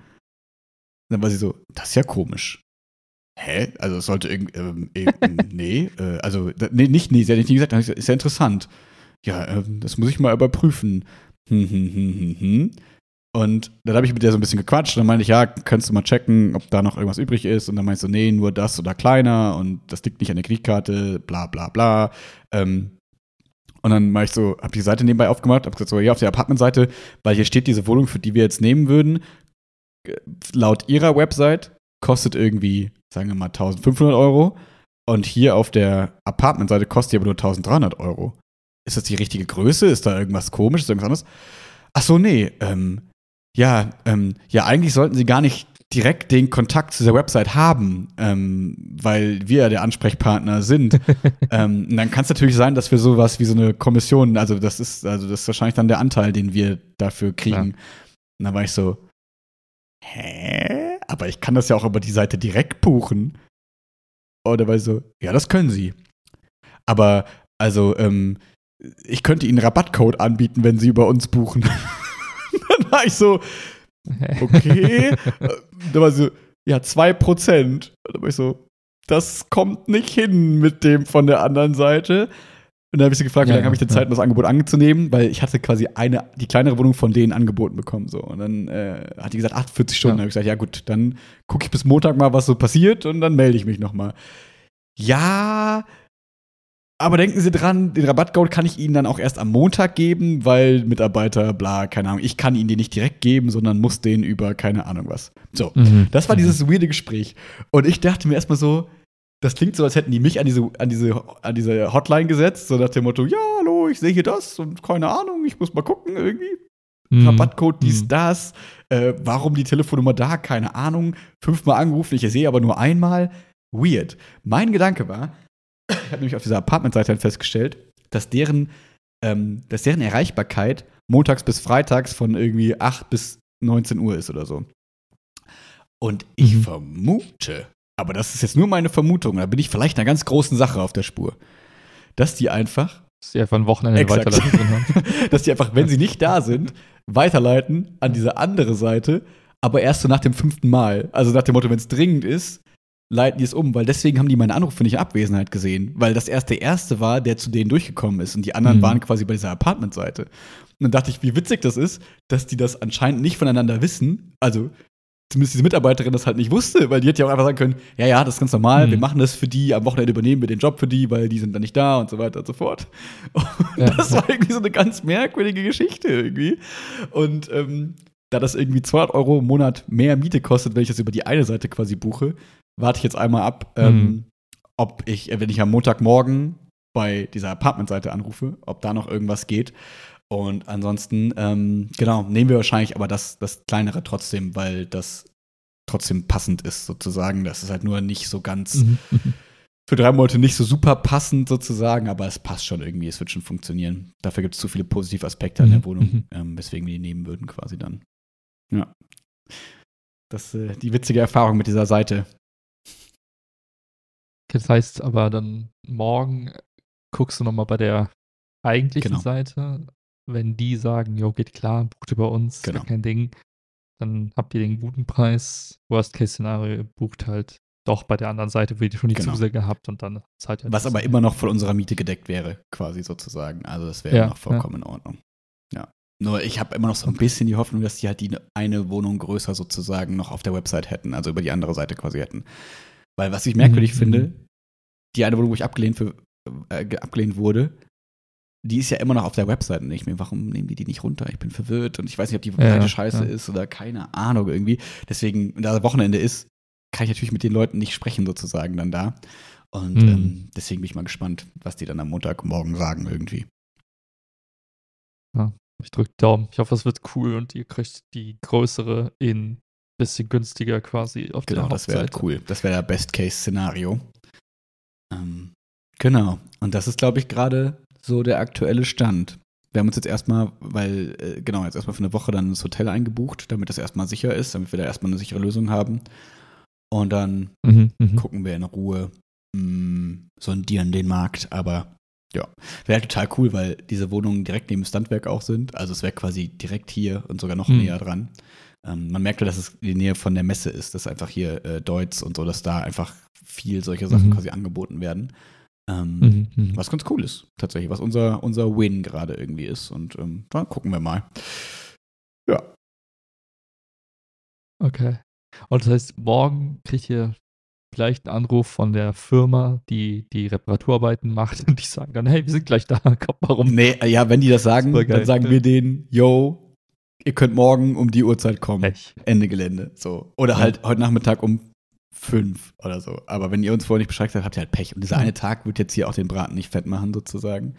Dann war sie so, das ist ja komisch. Hä? Also es sollte irgendwie, ähm, ähm, nee, äh, also, nee, nicht, nee, sie hat nicht gesagt, ist ja interessant. Ja, ähm, das muss ich mal überprüfen. Hm, hm, hm, hm, hm. Und dann habe ich mit der so ein bisschen gequatscht. Dann meinte ich, ja, kannst du mal checken, ob da noch irgendwas übrig ist. Und dann meinst du, nee, nur das oder kleiner und das liegt nicht an der Kreditkarte, bla bla bla. Ähm, und dann mach ich so, habe die Seite nebenbei aufgemacht, habe gesagt, so, hier auf der Apartmentseite, weil hier steht diese Wohnung, für die wir jetzt nehmen würden, äh, laut ihrer Website kostet irgendwie, sagen wir mal, 1500 Euro. Und hier auf der Apartmentseite kostet die aber nur 1300 Euro. Ist das die richtige Größe? Ist da irgendwas komisches, irgendwas anderes? Ach so, nee, ähm, ja, ähm, ja, eigentlich sollten sie gar nicht direkt den Kontakt zu der Website haben, ähm, weil wir ja der Ansprechpartner sind. ähm, dann kann es natürlich sein, dass wir sowas wie so eine Kommission, also das ist, also das ist wahrscheinlich dann der Anteil, den wir dafür kriegen. Klar. Und dann war ich so, hä? Aber ich kann das ja auch über die Seite direkt buchen. Oder war ich so, ja, das können sie. Aber, also, ähm, ich könnte ihnen einen Rabattcode anbieten, wenn sie über uns buchen. dann war ich so, okay. Da war so, ja, 2%. Da war ich so, das kommt nicht hin mit dem von der anderen Seite. Und dann habe ich sie gefragt, wie Ja, lange habe ich denn. Zeit, um das Angebot anzunehmen, weil ich hatte quasi eine, die kleinere Wohnung von denen angeboten bekommen. So. Und dann äh, hat die gesagt, 48 Stunden. Ja. Habe ich gesagt, ja gut, dann gucke ich bis Montag mal, was so passiert und dann melde ich mich nochmal. Ja, aber denken Sie dran, den Rabattcode kann ich Ihnen dann auch erst am Montag geben, weil Mitarbeiter, bla, keine Ahnung, ich kann Ihnen den nicht direkt geben, sondern muss den über keine Ahnung was. So, Mhm. das war dieses weirde Gespräch. Und ich dachte mir erstmal so, das klingt so, als hätten die mich an diese, an diese, an diese Hotline gesetzt, so nach dem Motto, ja, hallo, ich sehe hier das und keine Ahnung, ich muss mal gucken irgendwie. Mhm. Rabattcode, dies, Mhm. das. Äh, warum die Telefonnummer da? Keine Ahnung. Fünfmal angerufen, ich sehe aber nur einmal. Weird. Mein Gedanke war, ich habe nämlich auf dieser Apartmentseite festgestellt, dass deren, ähm, dass deren Erreichbarkeit montags bis freitags von irgendwie 8 bis 19 Uhr ist oder so. Und ich Mhm. vermute, aber das ist jetzt nur meine Vermutung, da bin ich vielleicht einer ganz großen Sache auf der Spur, dass die einfach, Dass sie einfach ein Wochenende Exakt. weiterleiten drin haben. dass die einfach, wenn sie nicht da sind, weiterleiten an diese andere Seite, aber erst so nach dem fünften Mal. Also nach dem Motto, wenn es dringend ist, leiten die es um, weil deswegen haben die meine Anrufe nicht in Abwesenheit gesehen, weil das erst der erste war, der zu denen durchgekommen ist und die anderen Mhm. waren quasi bei dieser Apartmentseite. Und dann dachte ich, wie witzig das ist, dass die das anscheinend nicht voneinander wissen. Also zumindest diese Mitarbeiterin das halt nicht wusste, weil die hätte ja auch einfach sagen können, ja, ja, das ist ganz normal, Mhm. wir machen das für die, am Wochenende übernehmen wir den Job für die, weil die sind dann nicht da und so weiter und so fort. Und Ja. das war irgendwie so eine ganz merkwürdige Geschichte irgendwie. Und ähm, da das irgendwie 200 Euro im Monat mehr Miete kostet, wenn ich das über die eine Seite quasi buche, warte ich jetzt einmal ab, ähm, Mhm. ob ich, äh, wenn ich am Montagmorgen bei dieser Apartmentseite anrufe, ob da noch irgendwas geht. Und ansonsten, ähm, genau, nehmen wir wahrscheinlich aber das, das kleinere trotzdem, weil das trotzdem passend ist, sozusagen. Das ist halt nur nicht so ganz Mhm. Mhm. für drei Monate nicht so super passend sozusagen, aber es passt schon irgendwie, es wird schon funktionieren. Dafür gibt es zu viele positive Aspekte an der Mhm, Wohnung, mhm. ähm, weswegen wir die nehmen würden quasi dann. Ja. Das äh, die witzige Erfahrung mit dieser Seite. Das heißt aber dann morgen guckst du nochmal bei der eigentlichen Genau. Seite. Wenn die sagen, jo, geht klar, bucht über uns, Genau. kein Ding, dann habt ihr den guten Preis. Worst-Case-Szenario, bucht halt doch bei der anderen Seite, wo ihr schon die Genau. Zusage habt und dann zahlt ihr halt Was aber immer noch von unserer Miete gedeckt wäre, quasi sozusagen. Also das wäre Ja, noch vollkommen in Ordnung. Ja. Nur ich habe immer noch so ein bisschen die Hoffnung, dass die halt die eine Wohnung größer sozusagen noch auf der Website hätten, also über die andere Seite quasi hätten. Weil was ich merkwürdig Mhm, finde, die eine Wohnung, wo ich abgelehnt, für, äh, ge- abgelehnt wurde, die ist ja immer noch auf der Website und ich mir, warum nehmen die die nicht runter? Ich bin verwirrt und ich weiß nicht, ob die Ja, Seite scheiße ja. ist oder keine Ahnung irgendwie. Deswegen, da Wochenende ist, kann ich natürlich mit den Leuten nicht sprechen sozusagen dann da. Und Mhm. ähm, deswegen bin ich mal gespannt, was die dann am Montagmorgen sagen irgendwie. Ich drücke Daumen. Ich hoffe, es wird cool und ihr kriegt die größere in bisschen günstiger quasi auf Genau, der das wäre halt Hauptseite. cool. Das wäre der Best-Case-Szenario. Ähm, genau. Und das ist, glaube ich, gerade so der aktuelle Stand. Wir haben uns jetzt erstmal, weil, äh, genau, jetzt erstmal für eine Woche dann das Hotel eingebucht, damit das erstmal sicher ist, damit wir da erstmal eine sichere Lösung haben. Und dann Mhm, mhm. gucken wir in Ruhe, mh, sondieren den Markt, aber ja, wäre halt total cool, weil diese Wohnungen direkt neben dem Standwerk auch sind. Also es wäre quasi direkt hier und sogar noch Mhm. näher dran. Ähm, man merkt ja, dass es in der Nähe von der Messe ist, dass einfach hier äh, Deutz und so, dass da einfach viel solche Sachen Mhm. quasi angeboten werden. Ähm, Mhm, mhm. Was ganz cool ist, tatsächlich, was unser, unser Win gerade irgendwie ist. Und ähm, da gucken wir mal. Ja, Okay. Und das heißt, morgen kriegt ihr vielleicht einen Anruf von der Firma, die die Reparaturarbeiten macht und die sagen dann, hey, wir sind gleich da, kommt mal rum. nee, ja, wenn die das sagen, dann sagen wir denen, yo, ihr könnt morgen um die Uhrzeit kommen. Pech. Ende Gelände. So. Oder Ja. halt heute Nachmittag um fünf oder so. Aber wenn ihr uns vorher nicht Bescheid sagt, habt ihr halt Pech. Und dieser eine Tag wird jetzt hier auch den Braten nicht fett machen, sozusagen.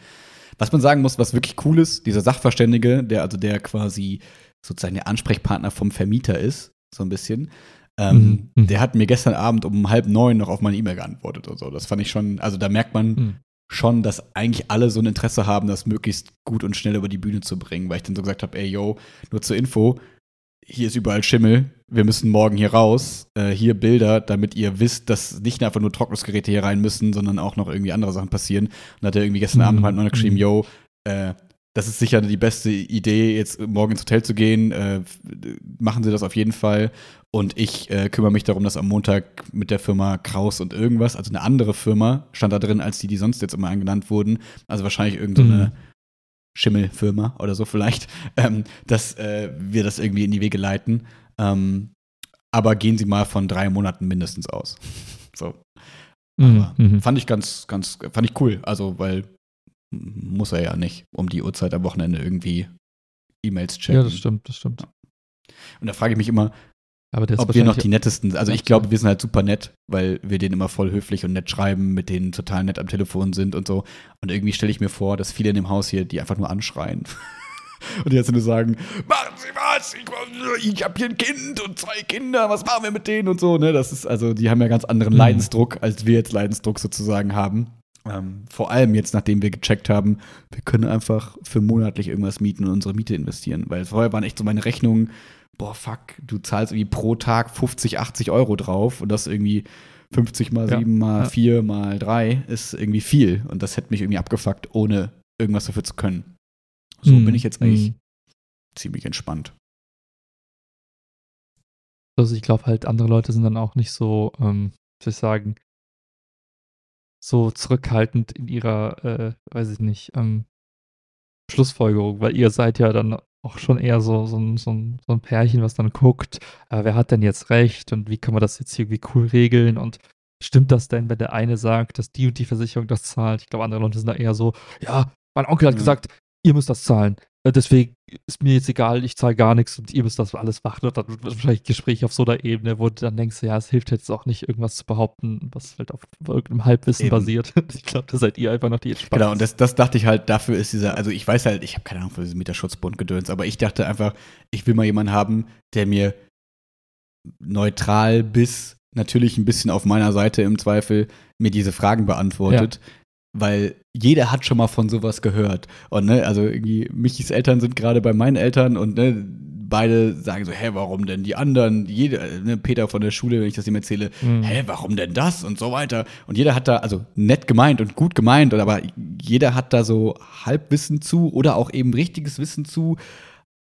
Was man sagen muss, was wirklich cool ist, dieser Sachverständige, der also der quasi sozusagen der Ansprechpartner vom Vermieter ist, so ein bisschen, ähm, Mhm, mhm. der hat mir gestern Abend um halb neun noch auf meine E-Mail geantwortet und so. Das fand ich schon, also da merkt man, Mhm. Schon, dass eigentlich alle so ein Interesse haben, das möglichst gut und schnell über die Bühne zu bringen, weil ich dann so gesagt habe, ey, yo, nur zur Info, hier ist überall Schimmel, wir müssen morgen hier raus, äh, hier Bilder, damit ihr wisst, dass nicht einfach nur Trocknungsgeräte hier rein müssen, sondern auch noch irgendwie andere Sachen passieren. Und dann hat er irgendwie gestern Mhm. Abend halt noch geschrieben, Mhm. yo, äh, das ist sicher die beste Idee, jetzt morgen ins Hotel zu gehen. Äh, machen Sie das auf jeden Fall. Und ich äh, kümmere mich darum, dass am Montag mit der Firma Kraus und irgendwas, also eine andere Firma, stand da drin, als die, die sonst jetzt immer angenannt wurden. Also wahrscheinlich irgendeine Mhm. Schimmelfirma oder so vielleicht, ähm, dass äh, wir das irgendwie in die Wege leiten. Ähm, aber gehen Sie mal von drei Monaten mindestens aus. so. Aber Mhm, mhm. fand ich ganz, ganz, fand ich cool. Also, weil muss er ja nicht um die Uhrzeit am Wochenende irgendwie E-Mails checken. Ja, das stimmt, das stimmt. Und da frage ich mich immer, Aber ist ob wir noch die nettesten, also ich glaube, wir sind halt super nett, weil wir denen immer voll höflich und nett schreiben, mit denen total nett am Telefon sind und so. Und irgendwie stelle ich mir vor, dass viele in dem Haus hier, die einfach nur anschreien. Und die jetzt nur sagen, machen Sie was, ich, ich habe hier ein Kind und zwei Kinder, was machen wir mit denen und so, ne? Das ist, also, die haben ja ganz anderen Mhm. Leidensdruck, als wir jetzt Leidensdruck sozusagen haben. Ähm, vor allem jetzt, nachdem wir gecheckt haben, wir können einfach für monatlich irgendwas mieten und unsere Miete investieren. Weil vorher waren echt so meine Rechnungen, boah, fuck, du zahlst irgendwie pro Tag 50, 80 Euro drauf und das irgendwie 50 mal Ja. 7 mal Ja. 4 mal 3 ist irgendwie viel. Und das hätte mich irgendwie abgefuckt, ohne irgendwas dafür zu können. So Mhm. bin ich jetzt eigentlich Mhm. ziemlich entspannt. Also ich glaube halt, andere Leute sind dann auch nicht so, ähm, wie soll ich sagen, so zurückhaltend in ihrer, äh, weiß ich nicht, ähm, Schlussfolgerung, weil ihr seid ja dann auch schon eher so, so, ein, so, ein, so ein Pärchen, was dann guckt, äh, wer hat denn jetzt recht und wie kann man das jetzt irgendwie cool regeln und stimmt das denn, wenn der eine sagt, dass die und die Versicherung das zahlt? Ich glaube, andere Leute sind da eher so, ja, mein Onkel hat Ja. gesagt, ihr müsst das zahlen. Äh, Deswegen ist mir jetzt egal, ich zahle gar nichts und ihr müsst das alles machen. Und dann wird wahrscheinlich Gespräch auf so einer Ebene, wo du dann denkst, ja, es hilft jetzt auch nicht, irgendwas zu behaupten, was halt auf irgendeinem Halbwissen Eben. basiert. Ich glaube, da seid ihr einfach noch die entspanntesten. Genau, und das, das dachte ich halt, dafür ist dieser, also ich weiß halt, ich habe keine Ahnung von diesem Mieterschutzbund gedöns, aber ich dachte einfach, ich will mal jemanden haben, der mir neutral bis natürlich ein bisschen auf meiner Seite im Zweifel mir diese Fragen beantwortet. Weil jeder hat schon mal von sowas gehört. Und ne, also irgendwie, Michis Eltern sind gerade bei meinen Eltern und ne, beide sagen so, hä, warum denn die anderen? Jeder, ne, Peter von der Schule, wenn ich das ihm erzähle, Mhm. hä, warum denn das und so weiter. Und jeder hat da, also nett gemeint und gut gemeint, aber jeder hat da so Halbwissen zu oder auch eben richtiges Wissen zu.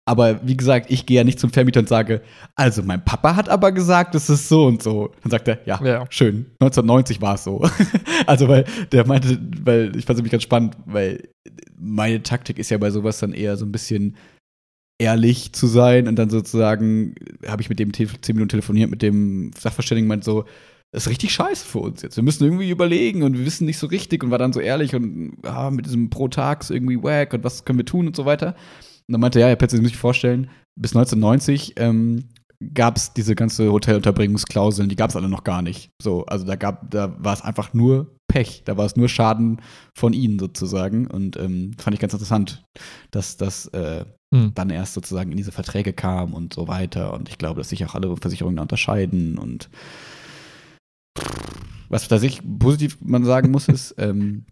Aber wie gesagt, ich gehe ja nicht zum Vermieter und sage, also mein Papa hat aber gesagt, es ist so und so. Dann sagt er, ja, Ja. schön, 1990 war es so. also weil der meinte, weil ich fand es nämlich ganz spannend, weil meine Taktik ist ja bei sowas dann eher so ein bisschen ehrlich zu sein und dann sozusagen habe ich mit dem zehn Minuten telefoniert mit dem Sachverständigen meint so das ist richtig scheiße für uns jetzt. Wir müssen irgendwie überlegen und wir wissen nicht so richtig und war dann so ehrlich und ah, mit diesem pro Tags irgendwie wack und was können wir tun und so weiter. Und dann meinte er, ja, Herr Petze, Sie müssen sich vorstellen, bis 1990 ähm, gab es diese ganze Hotelunterbringungsklauseln, die gab es alle noch gar nicht. So, also da gab, da war es einfach nur Pech, da war es nur Schaden von ihnen sozusagen. Und ähm, fand ich ganz interessant, dass das äh, Mhm. dann erst sozusagen in diese Verträge kam und so weiter. Und ich glaube, dass sich auch alle Versicherungen da unterscheiden. Und was da sich positiv man sagen muss, ist, ähm,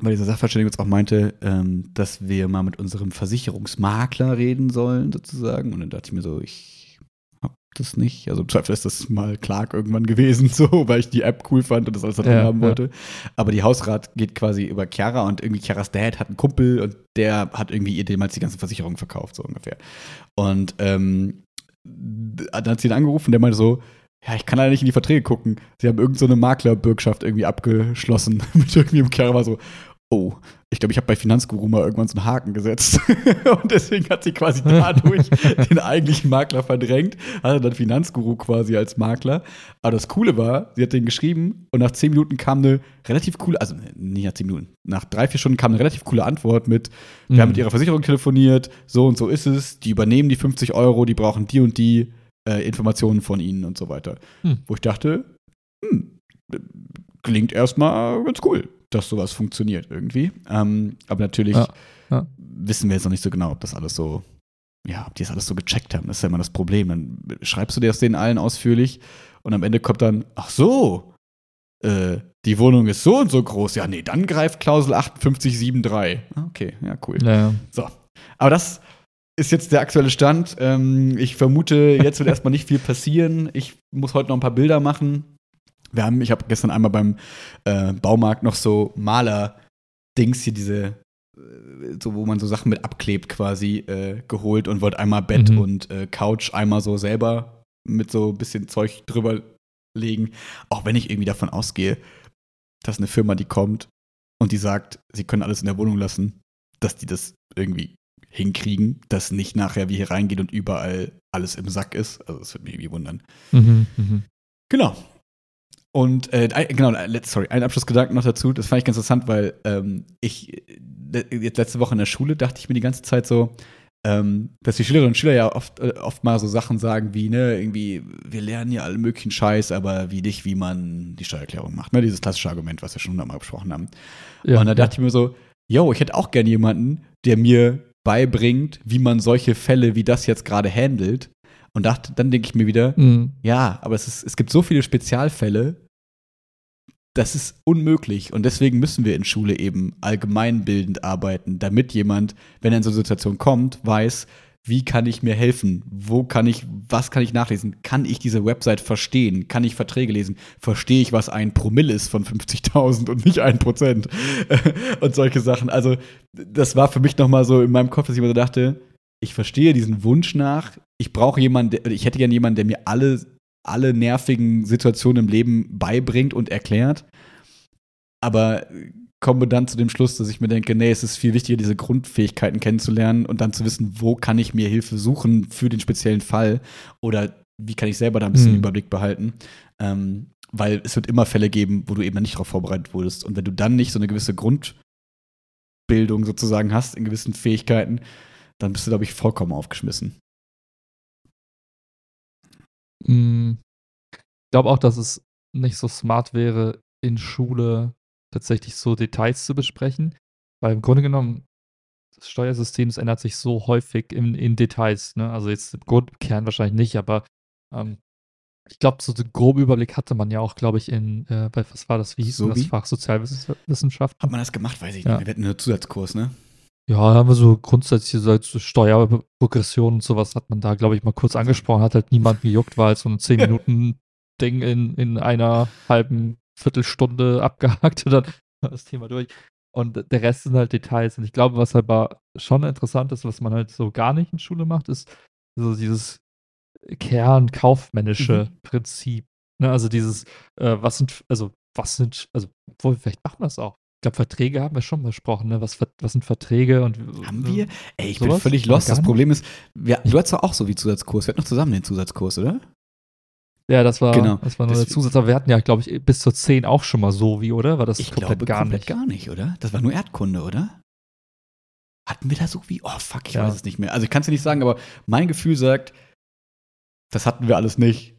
weil dieser Sachverständige uns auch meinte, ähm, dass wir mal mit unserem Versicherungsmakler reden sollen, sozusagen. Und dann dachte ich mir so, ich hab das nicht. Also im Zweifel ist das mal Clark irgendwann gewesen, so, weil ich die App cool fand und das alles da drin Ja, haben ja. wollte. Aber die Hausrat geht quasi über Chiara und irgendwie Chiaras Dad hat einen Kumpel und der hat irgendwie ihr damals die ganzen Versicherungen verkauft, so ungefähr. Und ähm, dann hat sie ihn angerufen, der meinte so, ja, ich kann leider nicht in die Verträge gucken. Sie haben irgendeine so eine Maklerbürgschaft irgendwie abgeschlossen mit irgendwie im Chiara war so, oh, ich glaube, ich habe bei Finanzguru mal irgendwann so einen Haken gesetzt. und deswegen hat sie quasi dadurch den eigentlichen Makler verdrängt, hatte dann Finanzguru quasi als Makler. Aber das Coole war, sie hat den geschrieben und nach zehn Minuten kam eine relativ coole, also nicht nach zehn Minuten, nach drei, vier Stunden kam eine relativ coole Antwort mit, wir haben mit ihrer Versicherung telefoniert, so und so ist es, die übernehmen die 50 Euro, die brauchen die und die äh, Informationen von ihnen und so weiter. Hm. Wo ich dachte, hm, klingt erstmal ganz cool, dass sowas funktioniert irgendwie. Ähm, aber natürlich Ja, ja. wissen wir jetzt noch nicht so genau, ob das alles so, ja, ob die das alles so gecheckt haben. Das ist ja immer das Problem. Dann schreibst du dir das denen allen ausführlich und am Ende kommt dann, ach so, äh, die Wohnung ist so und so groß. Ja, nee, dann greift Klausel 5873. Ah, Okay, ja, cool. Ja, So. Aber das ist jetzt der aktuelle Stand. Ähm, ich vermute, jetzt wird erstmal nicht viel passieren. Ich muss heute noch ein paar Bilder machen. Wir haben, ich habe gestern einmal beim äh, Baumarkt noch so Maler-Dings hier, diese, äh, so wo man so Sachen mit abklebt quasi, äh, geholt und wollte einmal Bett Mhm. und äh, Couch einmal so selber mit so ein bisschen Zeug drüber legen. Auch wenn ich irgendwie davon ausgehe, dass eine Firma, die kommt und die sagt, sie können alles in der Wohnung lassen, dass die das irgendwie hinkriegen, dass nicht nachher wir hier reingehen und überall alles im Sack ist. Also das würde mich irgendwie wundern. Mhm, mhm. Genau. Und äh, genau, sorry, ein Abschlussgedanken noch dazu. Das fand ich ganz interessant, weil ähm, ich jetzt letzte Woche in der Schule dachte ich mir die ganze Zeit so, ähm, dass die Schülerinnen und Schüler ja oft, äh, oft mal so Sachen sagen wie, ne, irgendwie, wir lernen ja alle möglichen Scheiß, aber wie nicht, wie man die Steuererklärung macht. Ne, dieses klassische Argument, was wir schon hundertmal besprochen haben. Ja, und da dachte ich mir so, yo, ich hätte auch gerne jemanden, der mir beibringt, wie man solche Fälle wie das jetzt gerade handelt. Und dachte, dann denke ich mir wieder, Mhm. ja, aber es, ist, es gibt so viele Spezialfälle, das ist unmöglich. Und deswegen müssen wir in Schule eben allgemeinbildend arbeiten, damit jemand, wenn er in so eine Situation kommt, weiß, wie kann ich mir helfen? Wo kann ich, was kann ich nachlesen? Kann ich diese Website verstehen? Kann ich Verträge lesen? Verstehe ich, was ein Promille ist von 50.000 und nicht ein Prozent? und solche Sachen. Also, das war für mich nochmal so in meinem Kopf, dass ich immer so dachte, ich verstehe diesen Wunsch nach. Ich brauche jemanden, ich hätte gerne jemanden, der mir alle, alle nervigen Situationen im Leben beibringt und erklärt. Aber komme dann zu dem Schluss, dass ich mir denke, nee, es ist viel wichtiger, diese Grundfähigkeiten kennenzulernen und dann zu wissen, wo kann ich mir Hilfe suchen für den speziellen Fall oder wie kann ich selber da ein bisschen mhm. Überblick behalten. Ähm, weil es wird immer Fälle geben, wo du eben nicht darauf vorbereitet wurdest. Und wenn du dann nicht so eine gewisse Grundbildung sozusagen hast in gewissen Fähigkeiten, dann bist du, glaube ich, vollkommen aufgeschmissen. Mhm. Ich glaube auch, dass es nicht so smart wäre, in Schule tatsächlich so Details zu besprechen, weil im Grunde genommen das Steuersystem das ändert sich so häufig in, in Details. Ne? Also jetzt im Grundkern wahrscheinlich nicht, aber ähm, ich glaube, so einen groben Überblick hatte man ja auch, glaube ich, in, äh, bei, was war das, wie hieß so das Fach Sozialwissenschaft? Hat man das gemacht? Weiß ich ja. nicht. Wir hatten einen Zusatzkurs, ne? Ja, da haben wir so grundsätzlich so Steuerprogression und sowas hat man da, glaube ich, mal kurz angesprochen. Hat halt niemand gejuckt, weil halt so ein 10-Minuten-Ding in, in einer halben Viertelstunde abgehakt und dann das Thema durch. Und der Rest sind halt Details. Und ich glaube, was halt aber schon interessant ist, was man halt so gar nicht in Schule macht, ist so dieses kernkaufmännische mhm. Prinzip. Ne? Also dieses, äh, was sind, also was sind, also obwohl, vielleicht machen wir das auch. Ich glaube, Verträge haben wir schon besprochen, ne? Was, was sind Verträge und Haben wir? Ey, ich sowas? bin völlig lost. Das Problem ist, wir, du hattest auch so wie Zusatzkurs. Wir hatten noch zusammen den Zusatzkurs, oder? Ja, das war, genau. das war nur der Zusatz. Aber wir hatten ja, glaube ich, bis zur 10 auch schon mal so, wie, oder? War das ich komplett glaube, gar komplett nicht? gar nicht, oder? Das war nur Erdkunde, oder? Hatten wir da so wie? Oh, fuck, ich ja. weiß es nicht mehr. Also ich kann es dir nicht sagen, aber mein Gefühl sagt, das hatten wir alles nicht.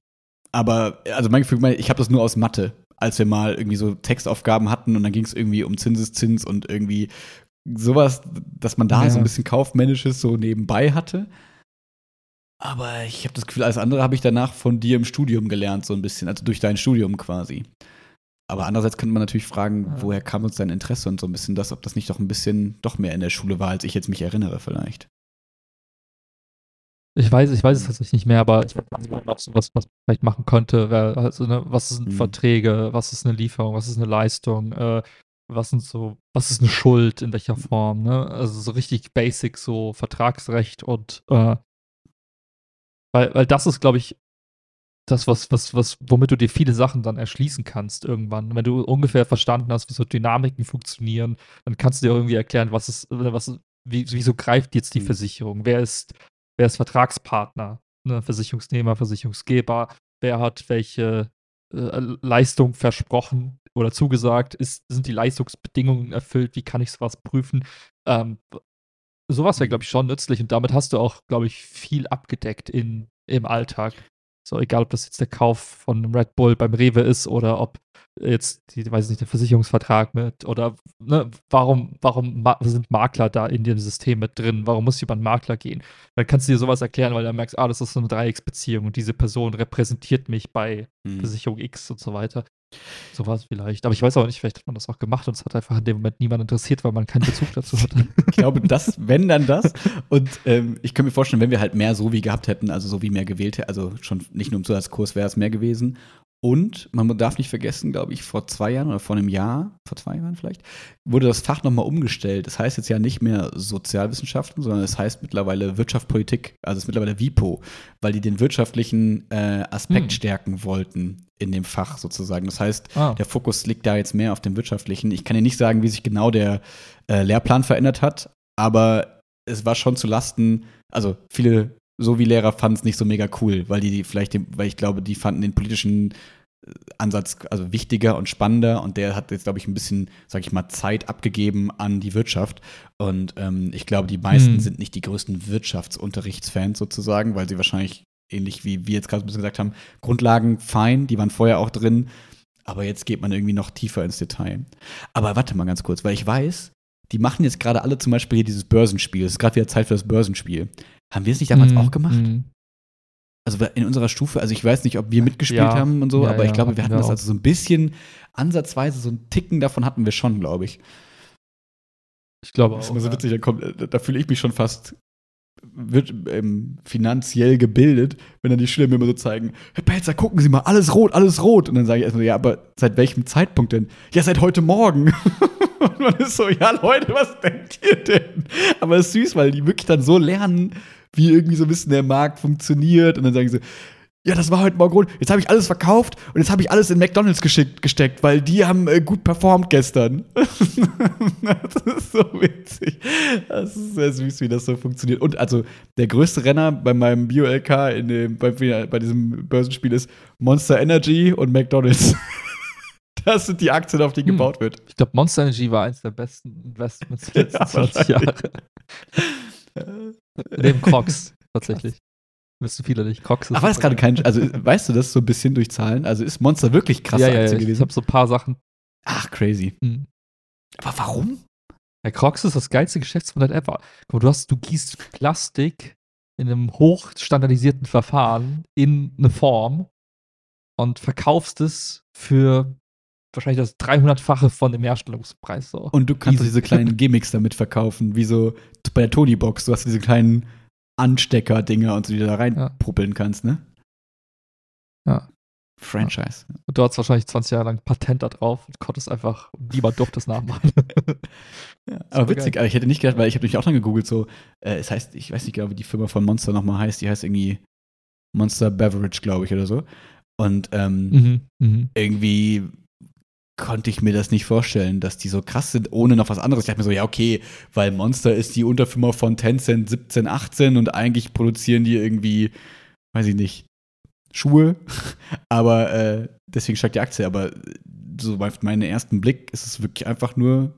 Aber, also mein Gefühl, ich habe das nur aus Mathe, als wir mal irgendwie so Textaufgaben hatten und dann ging es irgendwie um Zinseszins und irgendwie sowas, dass man da ja. so ein bisschen Kaufmännisches so nebenbei hatte. Aber ich habe das Gefühl, alles andere habe ich danach von dir im Studium gelernt, so ein bisschen, also durch dein Studium quasi. Aber andererseits könnte man natürlich fragen, ja. woher kam uns dein Interesse und so ein bisschen das, ob das nicht doch ein bisschen doch mehr in der Schule war, als ich jetzt mich erinnere, vielleicht. Ich weiß, ich weiß es tatsächlich nicht mehr, aber ich weiß noch so was, was man vielleicht machen könnte. Also, ne, was sind hm. Verträge, was ist eine Lieferung, was ist eine Leistung, äh, was sind so, was ist eine Schuld, in welcher Form, ne? Also so richtig basic, so Vertragsrecht und äh, weil, weil das ist, glaube ich, das, was, was, was, womit du dir viele Sachen dann erschließen kannst irgendwann. Wenn du ungefähr verstanden hast, wie so Dynamiken funktionieren, dann kannst du dir irgendwie erklären, was ist, was, wie, wieso greift jetzt die mhm. Versicherung? Wer ist, wer ist Vertragspartner? Ne? Versicherungsnehmer, Versicherungsgeber, wer hat welche äh, Leistung versprochen oder zugesagt? Ist, sind die Leistungsbedingungen erfüllt? Wie kann ich sowas prüfen? Ähm, sowas wäre, glaube ich, schon nützlich und damit hast du auch, glaube ich, viel abgedeckt in, im Alltag. So, egal, ob das jetzt der Kauf von einem Red Bull beim Rewe ist oder ob jetzt, die, weiß ich nicht, der Versicherungsvertrag mit oder ne, warum, warum ma sind Makler da in dem System mit drin? Warum muss ich über einen Makler gehen? Dann kannst du dir sowas erklären, weil dann merkst, ah, das ist so eine Dreiecksbeziehung und diese Person repräsentiert mich bei hm. Versicherung X und so weiter. So war es vielleicht. Aber ich weiß auch nicht, vielleicht hat man das auch gemacht und es hat einfach in dem Moment niemand interessiert, weil man keinen Bezug dazu hatte. ich glaube, das, wenn dann das. Und ähm, ich könnte mir vorstellen, wenn wir halt mehr so wie gehabt hätten, also so wie mehr gewählt also schon nicht nur im Zusatzkurs wäre es mehr gewesen. Und man darf nicht vergessen, glaube ich, vor zwei Jahren oder vor einem Jahr, vor zwei Jahren vielleicht, wurde das Fach nochmal umgestellt. Das heißt jetzt ja nicht mehr Sozialwissenschaften, sondern es heißt mittlerweile Wirtschaft, Politik. Also es ist mittlerweile WIPO, weil die den wirtschaftlichen äh, Aspekt hm. stärken wollten in dem Fach sozusagen. Das heißt, ah. der Fokus liegt da jetzt mehr auf dem wirtschaftlichen. Ich kann dir nicht sagen, wie sich genau der äh, Lehrplan verändert hat, aber es war schon zu Lasten, also viele so wie Lehrer fanden es nicht so mega cool, weil die vielleicht, den, weil ich glaube, die fanden den politischen äh, Ansatz also wichtiger und spannender und der hat jetzt, glaube ich, ein bisschen, sag ich mal, Zeit abgegeben an die Wirtschaft. Und ähm, ich glaube, die meisten hm. sind nicht die größten Wirtschaftsunterrichtsfans sozusagen, weil sie wahrscheinlich ähnlich wie wir jetzt gerade ein bisschen gesagt haben, Grundlagen fein, die waren vorher auch drin, aber jetzt geht man irgendwie noch tiefer ins Detail. Aber warte mal ganz kurz, weil ich weiß, die machen jetzt gerade alle zum Beispiel hier dieses Börsenspiel. Es ist gerade wieder Zeit für das Börsenspiel. Haben wir es nicht damals mm, auch gemacht? Mm. Also in unserer Stufe, also ich weiß nicht, ob wir mitgespielt ja, haben und so, ja, aber ich ja, glaube, wir hatten wir das also so ein bisschen ansatzweise, so ein Ticken davon hatten wir schon, glaube ich. Ich glaube auch. Das ist immer so witzig, da, kommt, da fühle ich mich schon fast wird ähm, finanziell gebildet, wenn dann die Schüler mir immer so zeigen, Herr Pelzer, gucken Sie mal, alles rot, alles rot. Und dann sage ich erstmal, ja, aber seit welchem Zeitpunkt denn? Ja, seit heute Morgen. Und man ist so, ja, Leute, was denkt ihr denn? Aber es ist süß, weil die wirklich dann so lernen, wie irgendwie so ein bisschen der Markt funktioniert. Und dann sagen sie, ja, das war heute Morgen. Jetzt habe ich alles verkauft und jetzt habe ich alles in McDonalds geschickt, gesteckt, weil die haben äh, gut performt gestern. das ist so witzig. Das ist sehr süß, wie das so funktioniert. Und also der größte Renner bei meinem Bio-LK bei, bei diesem Börsenspiel ist Monster Energy und McDonalds. das sind die Aktien, auf die hm. gebaut wird. Ich glaube, Monster Energy war eins der besten Investments der letzten ja, 20 Jahre. Neben Crocs, tatsächlich. Wissen viele nicht. Cox ist. War das gerade kein. Also, weißt du das so ein bisschen durch Zahlen? Also, ist Monster wirklich krass ja, ja, Aktie gewesen? Ich habe so ein paar Sachen. Ach, crazy. Mhm. Aber warum? Ja, Crocs ist das geilste Geschäftsmodell ever. Guck mal, du, hast, du gießt Plastik in einem hochstandardisierten Verfahren in eine Form und verkaufst es für wahrscheinlich das 300-fache von dem Herstellungspreis. So. Und du kannst diese kleinen Gimmicks damit verkaufen, wie so bei der Tony-Box. Du hast diese kleinen Anstecker-Dinger und so, die du da reinpuppeln ja. kannst, ne? Ja. Franchise. Ja. Und du hattest wahrscheinlich 20 Jahre lang Patent da drauf und konntest einfach, niemand durfte es nachmachen. ja, aber witzig, geil. aber ich hätte nicht gedacht, weil ich habe mich auch dann gegoogelt, so, äh, es heißt, ich weiß nicht genau, wie die Firma von Monster nochmal heißt, die heißt irgendwie Monster Beverage, glaube ich, oder so. Und ähm, mhm, mh. irgendwie konnte ich mir das nicht vorstellen, dass die so krass sind, ohne noch was anderes. Ich dachte mir so, ja, okay, weil Monster ist die Unterfirma von Tencent 17, 18 und eigentlich produzieren die irgendwie, weiß ich nicht, Schuhe. Aber äh, deswegen steigt die Aktie. Aber so auf meinen ersten Blick ist es wirklich einfach nur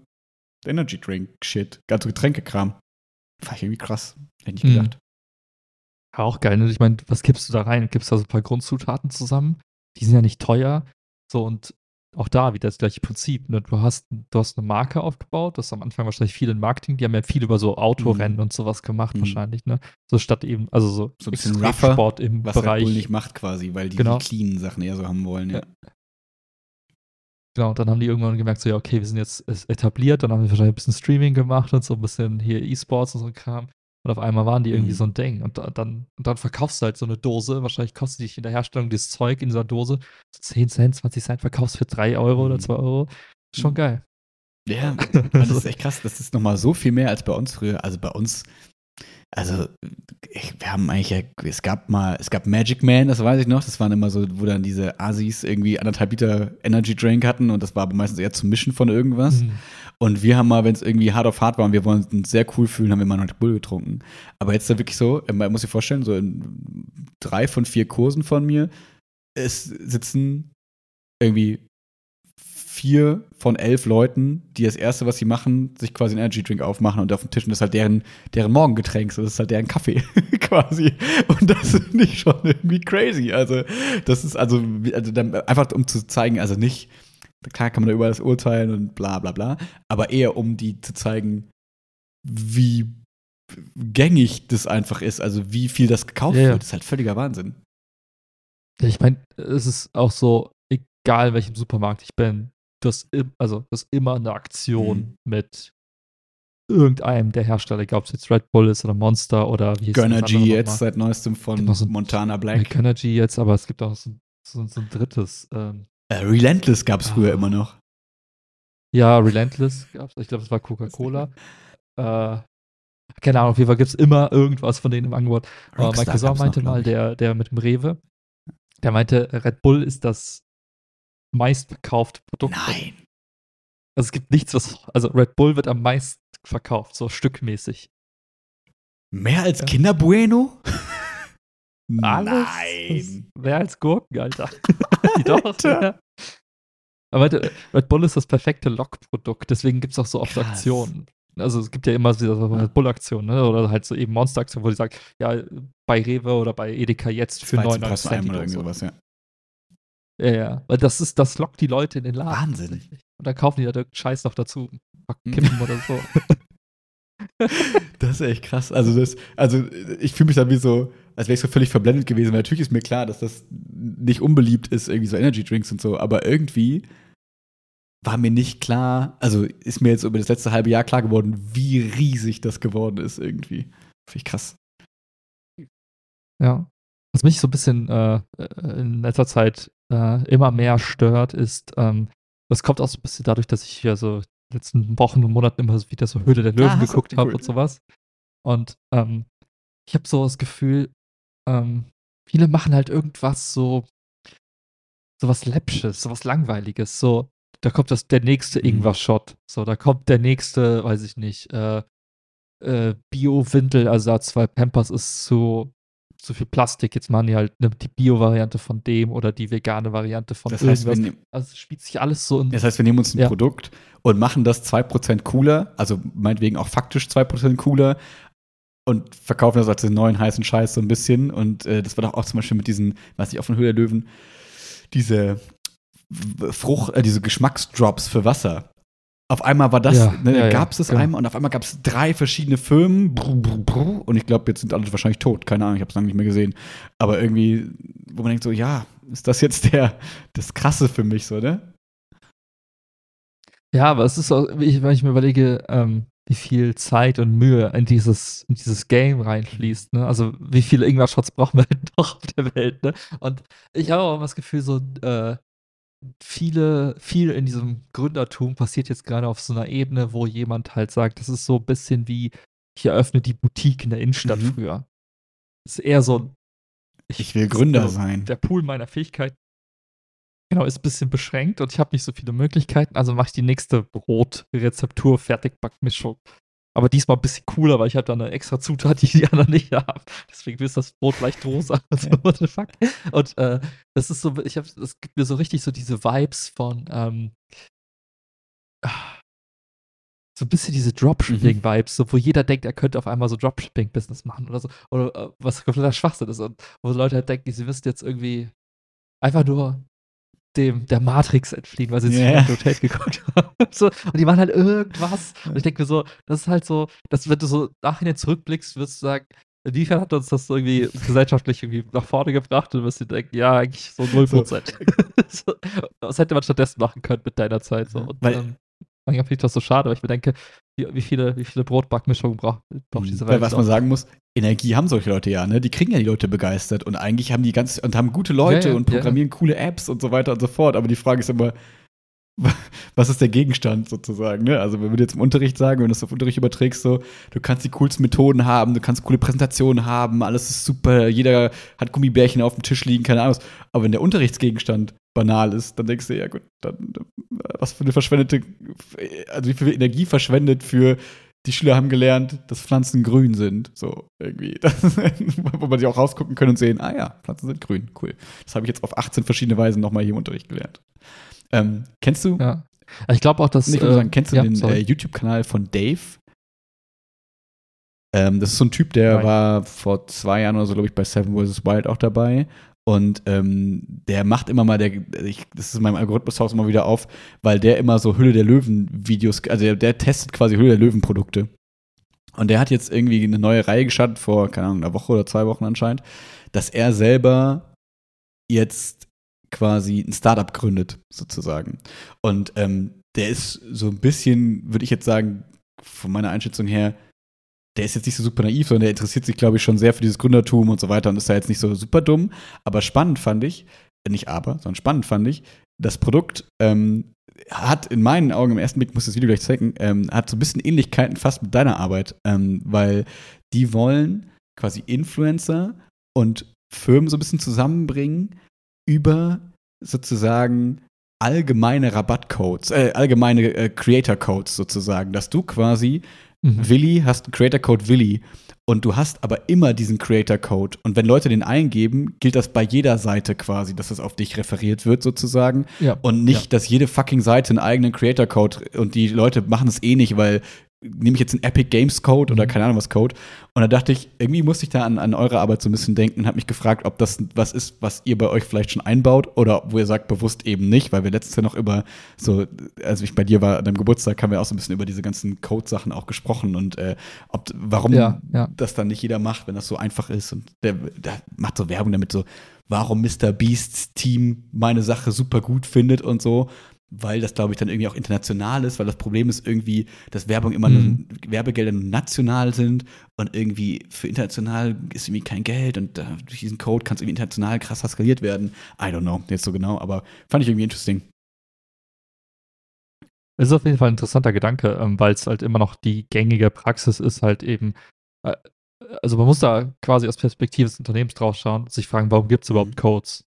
Energy Drink Shit. Ganz so Getränkekram. Fand ich irgendwie krass. Hätte ich nicht mhm. gedacht. Ja, auch geil. Ne? Ich meine, was gibst du da rein? Gibst du da so ein paar Grundzutaten zusammen? Die sind ja nicht teuer. So, und auch da wieder das gleiche Prinzip. Ne? Du, hast, du hast eine Marke aufgebaut, das am Anfang wahrscheinlich viel in Marketing, die haben ja viel über so Autorennen mhm. und sowas gemacht, mhm. wahrscheinlich, ne? So statt eben, also so, so ein bisschen rougher, Sport im was Bereich. Was nicht macht quasi, weil die, genau. die cleanen Sachen eher so haben wollen, ja. ja. Genau, und dann haben die irgendwann gemerkt, so, ja, okay, wir sind jetzt etabliert, dann haben wir wahrscheinlich ein bisschen Streaming gemacht und so ein bisschen hier E-Sports und so ein Kram. Und auf einmal waren die irgendwie mhm. so ein Ding. Und dann, und dann verkaufst du halt so eine Dose. Wahrscheinlich kostet dich in der Herstellung dieses Zeug in dieser Dose so 10 Cent, 20 Cent, verkaufst für 3 Euro mhm. oder 2 Euro. Schon geil. Ja, das ist echt krass. Das ist nochmal so viel mehr als bei uns früher. Also bei uns also ich, wir haben eigentlich, es gab mal, es gab Magic Man, das weiß ich noch, das waren immer so, wo dann diese Asis irgendwie anderthalb Liter Energy Drink hatten und das war aber meistens eher zum Mischen von irgendwas. Mhm. Und wir haben mal, wenn es irgendwie hart auf hart war und wir wollen uns sehr cool fühlen, haben wir mal noch Bull getrunken. Aber jetzt da wirklich so, man muss sich vorstellen, so in drei von vier Kursen von mir, es sitzen irgendwie vier von elf Leuten, die das erste, was sie machen, sich quasi einen Energy Drink aufmachen und auf dem Tisch und das ist halt deren, deren Morgengetränk, so das ist halt deren Kaffee quasi. Und das ist nicht schon irgendwie crazy. Also, das ist also, also einfach um zu zeigen, also nicht, klar kann man da über das urteilen und bla bla bla, aber eher um die zu zeigen, wie gängig das einfach ist, also wie viel das gekauft ja, wird, das ist halt völliger Wahnsinn. Ich meine, es ist auch so, egal welchem Supermarkt ich bin, du hast, also, du hast immer eine Aktion mhm. mit irgendeinem der Hersteller, ob es jetzt Red Bull ist oder Monster oder wie Gönnergy jetzt seit neuestem von so Montana Black. Gönnergy jetzt, aber es gibt auch so, so, so ein drittes. Ähm, uh, Relentless gab es früher ah. immer noch. Ja, Relentless gab es. Ich glaube, es war Coca-Cola. äh, keine Ahnung, auf jeden Fall gibt es immer irgendwas von denen im Angebot. Aber mein Cousin meinte mal, der, der mit dem Rewe, der meinte, Red Bull ist das meistverkaufte Produkt. Nein. Also es gibt nichts, was. Also Red Bull wird am meisten verkauft, so stückmäßig. Mehr als ja. Kinder Bueno? Nein. Mehr als Gurken, Alter. Doch. Alter. Aber Red Bull ist das perfekte Lockprodukt, deswegen gibt es auch so oft Krass. Aktionen. Also es gibt ja immer so Red Bull-Aktionen, ne? Oder halt so eben Monster-Aktionen, wo die sagen, ja, bei Rewe oder bei Edeka jetzt für 99 Cent oder irgendwas, ja. Ja, ja. Weil das ist, das lockt die Leute in den Laden. Wahnsinn. Und dann kaufen die da Scheiß noch dazu. Kippen oder so. das ist echt krass. Also, das, also ich fühle mich da wie so, als wäre ich so völlig verblendet gewesen. Weil natürlich ist mir klar, dass das nicht unbeliebt ist, irgendwie so Energy Drinks und so. Aber irgendwie war mir nicht klar, also ist mir jetzt über das letzte halbe Jahr klar geworden, wie riesig das geworden ist irgendwie. Finde ich krass. Ja. Was mich so ein bisschen äh, äh, in letzter Zeit äh, immer mehr stört, ist, ähm, das kommt auch so ein bisschen dadurch, dass ich hier so letzten Wochen und Monaten immer wieder so Höhle der Löwen Ah, geguckt habe cool. und sowas. Und ähm, ich habe so das Gefühl, ähm, viele machen halt irgendwas so, so was Läppsches, so was Langweiliges. So, da kommt das, der nächste Mhm. Ingwer-Shot. So, da kommt der nächste, weiß ich nicht, äh, äh, Bio-Windelersatz, weil Pampers ist zu, zu viel Plastik. Jetzt machen die halt ne, die Bio-Variante von dem oder die vegane Variante von Das heißt, irgendwas. nehmen, also es spielt sich alles so in. das heißt, wir nehmen uns ein Ja. Produkt und machen das 2% cooler, also meinetwegen auch faktisch 2% cooler und verkaufen das als den neuen heißen Scheiß so ein bisschen. Und äh, das war doch auch zum Beispiel mit diesen, weiß ich, auch von Höhle Löwen, diese Frucht, äh, diese Geschmacksdrops für Wasser. Auf einmal war das, Ja, ne, ja, ja, gab es das genau. einmal und auf einmal gab es drei verschiedene Firmen. Brr, brr, brr, und ich glaube, jetzt sind alle wahrscheinlich tot. Keine Ahnung, ich habe es lange nicht mehr gesehen. Aber irgendwie, wo man denkt so, ja, ist das jetzt der, das Krasse für mich so, ne? Ja, aber es ist auch, wenn ich, wenn ich mir überlege, ähm, wie viel Zeit und Mühe in dieses, in dieses Game reinfließt, ne? Also wie viele Ingwer-Shots brauchen wir denn noch auf der Welt, ne? Und ich habe auch immer das Gefühl, so äh, viele, viel in diesem Gründertum passiert jetzt gerade auf so einer Ebene, wo jemand halt sagt, das ist so ein bisschen wie, ich eröffne die Boutique in der Innenstadt Mhm. früher. Das ist eher so ein Ich will Gründer also, sein. Der Pool meiner Fähigkeiten genau, ist ein bisschen beschränkt und ich habe nicht so viele Möglichkeiten, also mache ich die nächste Brotrezeptur Fertigbackmischung. Aber diesmal ein bisschen cooler, weil ich habe da eine extra Zutat, die die anderen nicht haben. Deswegen ist das Brot leicht rosa. so, what the fuck? Und äh, das ist so, ich habe, es gibt mir so richtig so diese Vibes von ähm, so ein bisschen diese Dropshipping-Vibes, so, wo jeder denkt, er könnte auf einmal so Dropshipping-Business machen oder so. Oder äh, was kompletter Schwachsinn ist. Und wo Leute halt denken, sie müssten jetzt irgendwie einfach nur dem, der Matrix entfliehen, weil sie yeah. Hotel geguckt haben. so, und die machen halt irgendwas. Und ich denke mir so, das ist halt so, dass wenn du so nachher zurückblickst, wirst du sagen, inwiefern hat uns das irgendwie gesellschaftlich irgendwie nach vorne gebracht und wirst du denken, ja, eigentlich so 0%. so, was hätte man stattdessen machen können mit deiner Zeit? So. Und Weil- ähm, manchmal finde ich das so schade, weil ich mir denke, wie, wie viele, wie viele Brotbackmischungen braucht, braucht diese Weil Welt was noch? man sagen muss, Energie haben solche Leute ja, ne? Die kriegen ja die Leute begeistert und eigentlich haben die ganz und haben gute Leute Ja, ja, und programmieren coole Apps und so weiter und so fort. Aber die Frage ist immer, was ist der Gegenstand sozusagen, ne? Also wenn wir jetzt im Unterricht sagen, wenn du das auf Unterricht überträgst, so, du kannst die coolsten Methoden haben, du kannst coole Präsentationen haben, alles ist super, jeder hat Gummibärchen auf dem Tisch liegen, keine Ahnung. was. Aber wenn der Unterrichtsgegenstand banal ist, dann denkst du, ja gut, dann äh, was für eine verschwendete, also wie viel Energie verschwendet für die Schüler haben gelernt, dass Pflanzen grün sind. So, irgendwie. Das, wo man sich auch rausgucken können und sehen, ah ja, Pflanzen sind grün, cool. Das habe ich jetzt auf 18 verschiedene Weisen nochmal hier im Unterricht gelernt. Ähm, kennst du, Ja. Ich glaube auch, dass. ich würde äh, sagen, kennst du ja, den äh, YouTube-Kanal von Dave? Ähm, das ist so ein Typ, der Nein. war vor zwei Jahren oder so, glaube ich, bei Seven vs. Wild auch dabei. Und ähm, der macht immer mal, der, ich, das ist in meinem Algorithmushaus immer wieder auf, weil der immer so Hülle der Löwen-Videos, also der, der testet quasi Hülle der Löwen-Produkte. Und der hat jetzt irgendwie eine neue Reihe gestartet, vor, keine Ahnung, einer Woche oder zwei Wochen anscheinend, dass er selber jetzt quasi ein Startup gründet, sozusagen. Und ähm, der ist so ein bisschen, würde ich jetzt sagen, von meiner Einschätzung her, der ist jetzt nicht so super naiv, sondern der interessiert sich, glaube ich, schon sehr für dieses Gründertum und so weiter und ist da jetzt nicht so super dumm. Aber spannend fand ich, äh, nicht aber, sondern spannend fand ich, das Produkt ähm, hat in meinen Augen im ersten Blick, muss das Video gleich zeigen, ähm, hat so ein bisschen Ähnlichkeiten fast mit deiner Arbeit, ähm, weil die wollen quasi Influencer und Firmen so ein bisschen zusammenbringen über sozusagen allgemeine Rabattcodes, äh, allgemeine äh, Creator-Codes sozusagen, dass du quasi Mhm. Willi hast einen Creator Code Willi und du hast aber immer diesen Creator Code und wenn Leute den eingeben, gilt das bei jeder Seite quasi, dass es auf dich referiert wird sozusagen Ja. und nicht, dass jede fucking Seite einen eigenen Creator Code und die Leute machen es eh nicht, weil nehme ich jetzt einen Epic Games Code oder Mhm. keine Ahnung was Code und da dachte ich, irgendwie musste ich da an, an eure Arbeit so ein bisschen denken und habe mich gefragt, ob das was ist, was ihr bei euch vielleicht schon einbaut oder wo ihr sagt bewusst eben nicht, weil wir letztes Jahr noch über so, also ich bei dir war an deinem Geburtstag, haben wir auch so ein bisschen über diese ganzen Code-Sachen auch gesprochen und äh, ob, warum Ja, ja. das dann nicht jeder macht, wenn das so einfach ist und der, der macht so Werbung damit so, warum Mr. Beasts Team meine Sache super gut findet und so. Weil das, glaube ich, dann irgendwie auch international ist, weil das Problem ist irgendwie, dass Werbung immer Mhm. nur, Werbegelder nur national sind und irgendwie für international ist irgendwie kein Geld und äh, durch diesen Code kann es irgendwie international krasser skaliert werden. I don't know, jetzt so genau, aber fand ich irgendwie interesting. Es ist auf jeden Fall ein interessanter Gedanke, ähm, weil es halt immer noch die gängige Praxis ist, halt eben, äh, also man muss da quasi aus Perspektive des Unternehmens drauf schauen und sich fragen, warum gibt es überhaupt Mhm. Codes?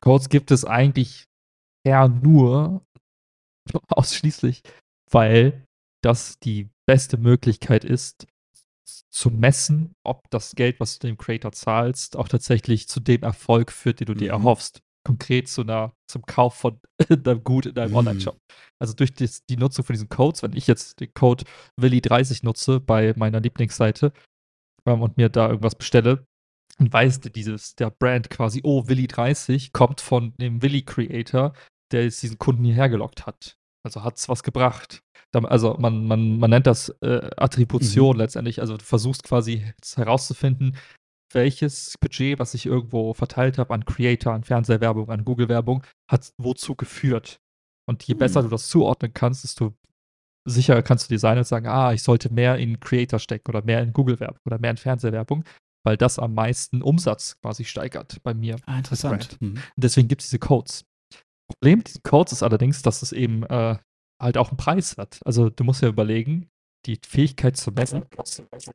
Codes gibt es eigentlich eher nur ausschließlich, weil das die beste Möglichkeit ist, zu messen, ob das Geld, was du dem Creator zahlst, auch tatsächlich zu dem Erfolg führt, den du dir Mhm. erhoffst. Konkret zu einer, zum Kauf von einem Gut in deinem Mhm. Online-Shop. Also durch das, die Nutzung von diesen Codes, wenn ich jetzt den Code Willi30 nutze bei meiner Lieblingsseite ähm, und mir da irgendwas bestelle, dann weiß dieses, der Brand quasi, oh, Willi30 kommt von dem Willi-Creator, der jetzt diesen Kunden hierher gelockt hat. Also hat es was gebracht. Also man, man, man nennt das äh, Attribution letztendlich. Also du versuchst quasi herauszufinden, welches Budget, was ich irgendwo verteilt habe an Creator, an Fernsehwerbung, an Google-Werbung, hat wozu geführt. Und je Hm. besser du das zuordnen kannst, desto sicherer kannst du dir sein und sagen, ah, ich sollte mehr in Creator stecken oder mehr in Google-Werbung oder mehr in Fernsehwerbung, weil das am meisten Umsatz quasi steigert bei mir. Ah, interessant. Mhm. Deswegen gibt es diese Codes. Problem mit diesen Codes ist allerdings, dass es eben äh, halt auch einen Preis hat. Also du musst ja überlegen, die Fähigkeit zu messen,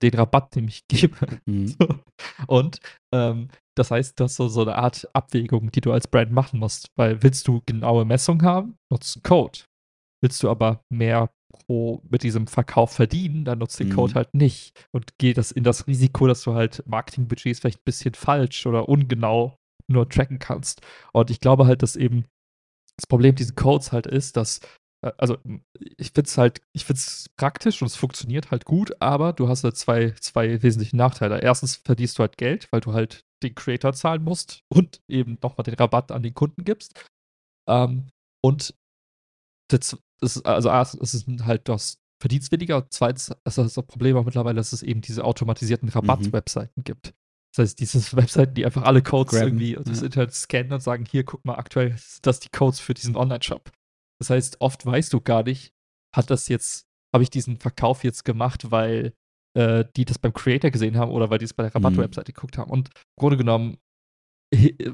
den Rabatt, den ich gebe. Mhm. Und ähm, das heißt, das ist so, so eine Art Abwägung, die du als Brand machen musst. Weil willst du genaue Messung haben, nutzt einen Code. Willst du aber mehr pro mit diesem Verkauf verdienen, dann nutzt den Mhm. Code halt nicht. Und geh das in das Risiko, dass du halt Marketingbudgets vielleicht ein bisschen falsch oder ungenau nur tracken kannst. Und ich glaube halt, dass eben das Problem mit diesen Codes halt ist, dass, äh, also ich finde es halt, ich finde es praktisch und es funktioniert halt gut, aber du hast halt zwei, zwei wesentliche Nachteile. Erstens verdienst du halt Geld, weil du halt den Creator zahlen musst und eben nochmal den Rabatt an den Kunden gibst. Ähm, und das, ist, also erstens ist es halt das verdienst weniger und zweitens ist das Problem auch mittlerweile, dass es eben diese automatisierten Rabatt-Webseiten gibt. Das heißt, diese Webseiten, die einfach alle Codes Grabben, irgendwie das ja. Internet scannen und sagen, hier, guck mal, aktuell sind das die Codes für diesen Online-Shop. Das heißt, oft weißt du gar nicht, hat das jetzt, habe ich diesen Verkauf jetzt gemacht, weil äh, die das beim Creator gesehen haben oder weil die es bei der Rabatt-Webseite geguckt haben. Und im Grunde genommen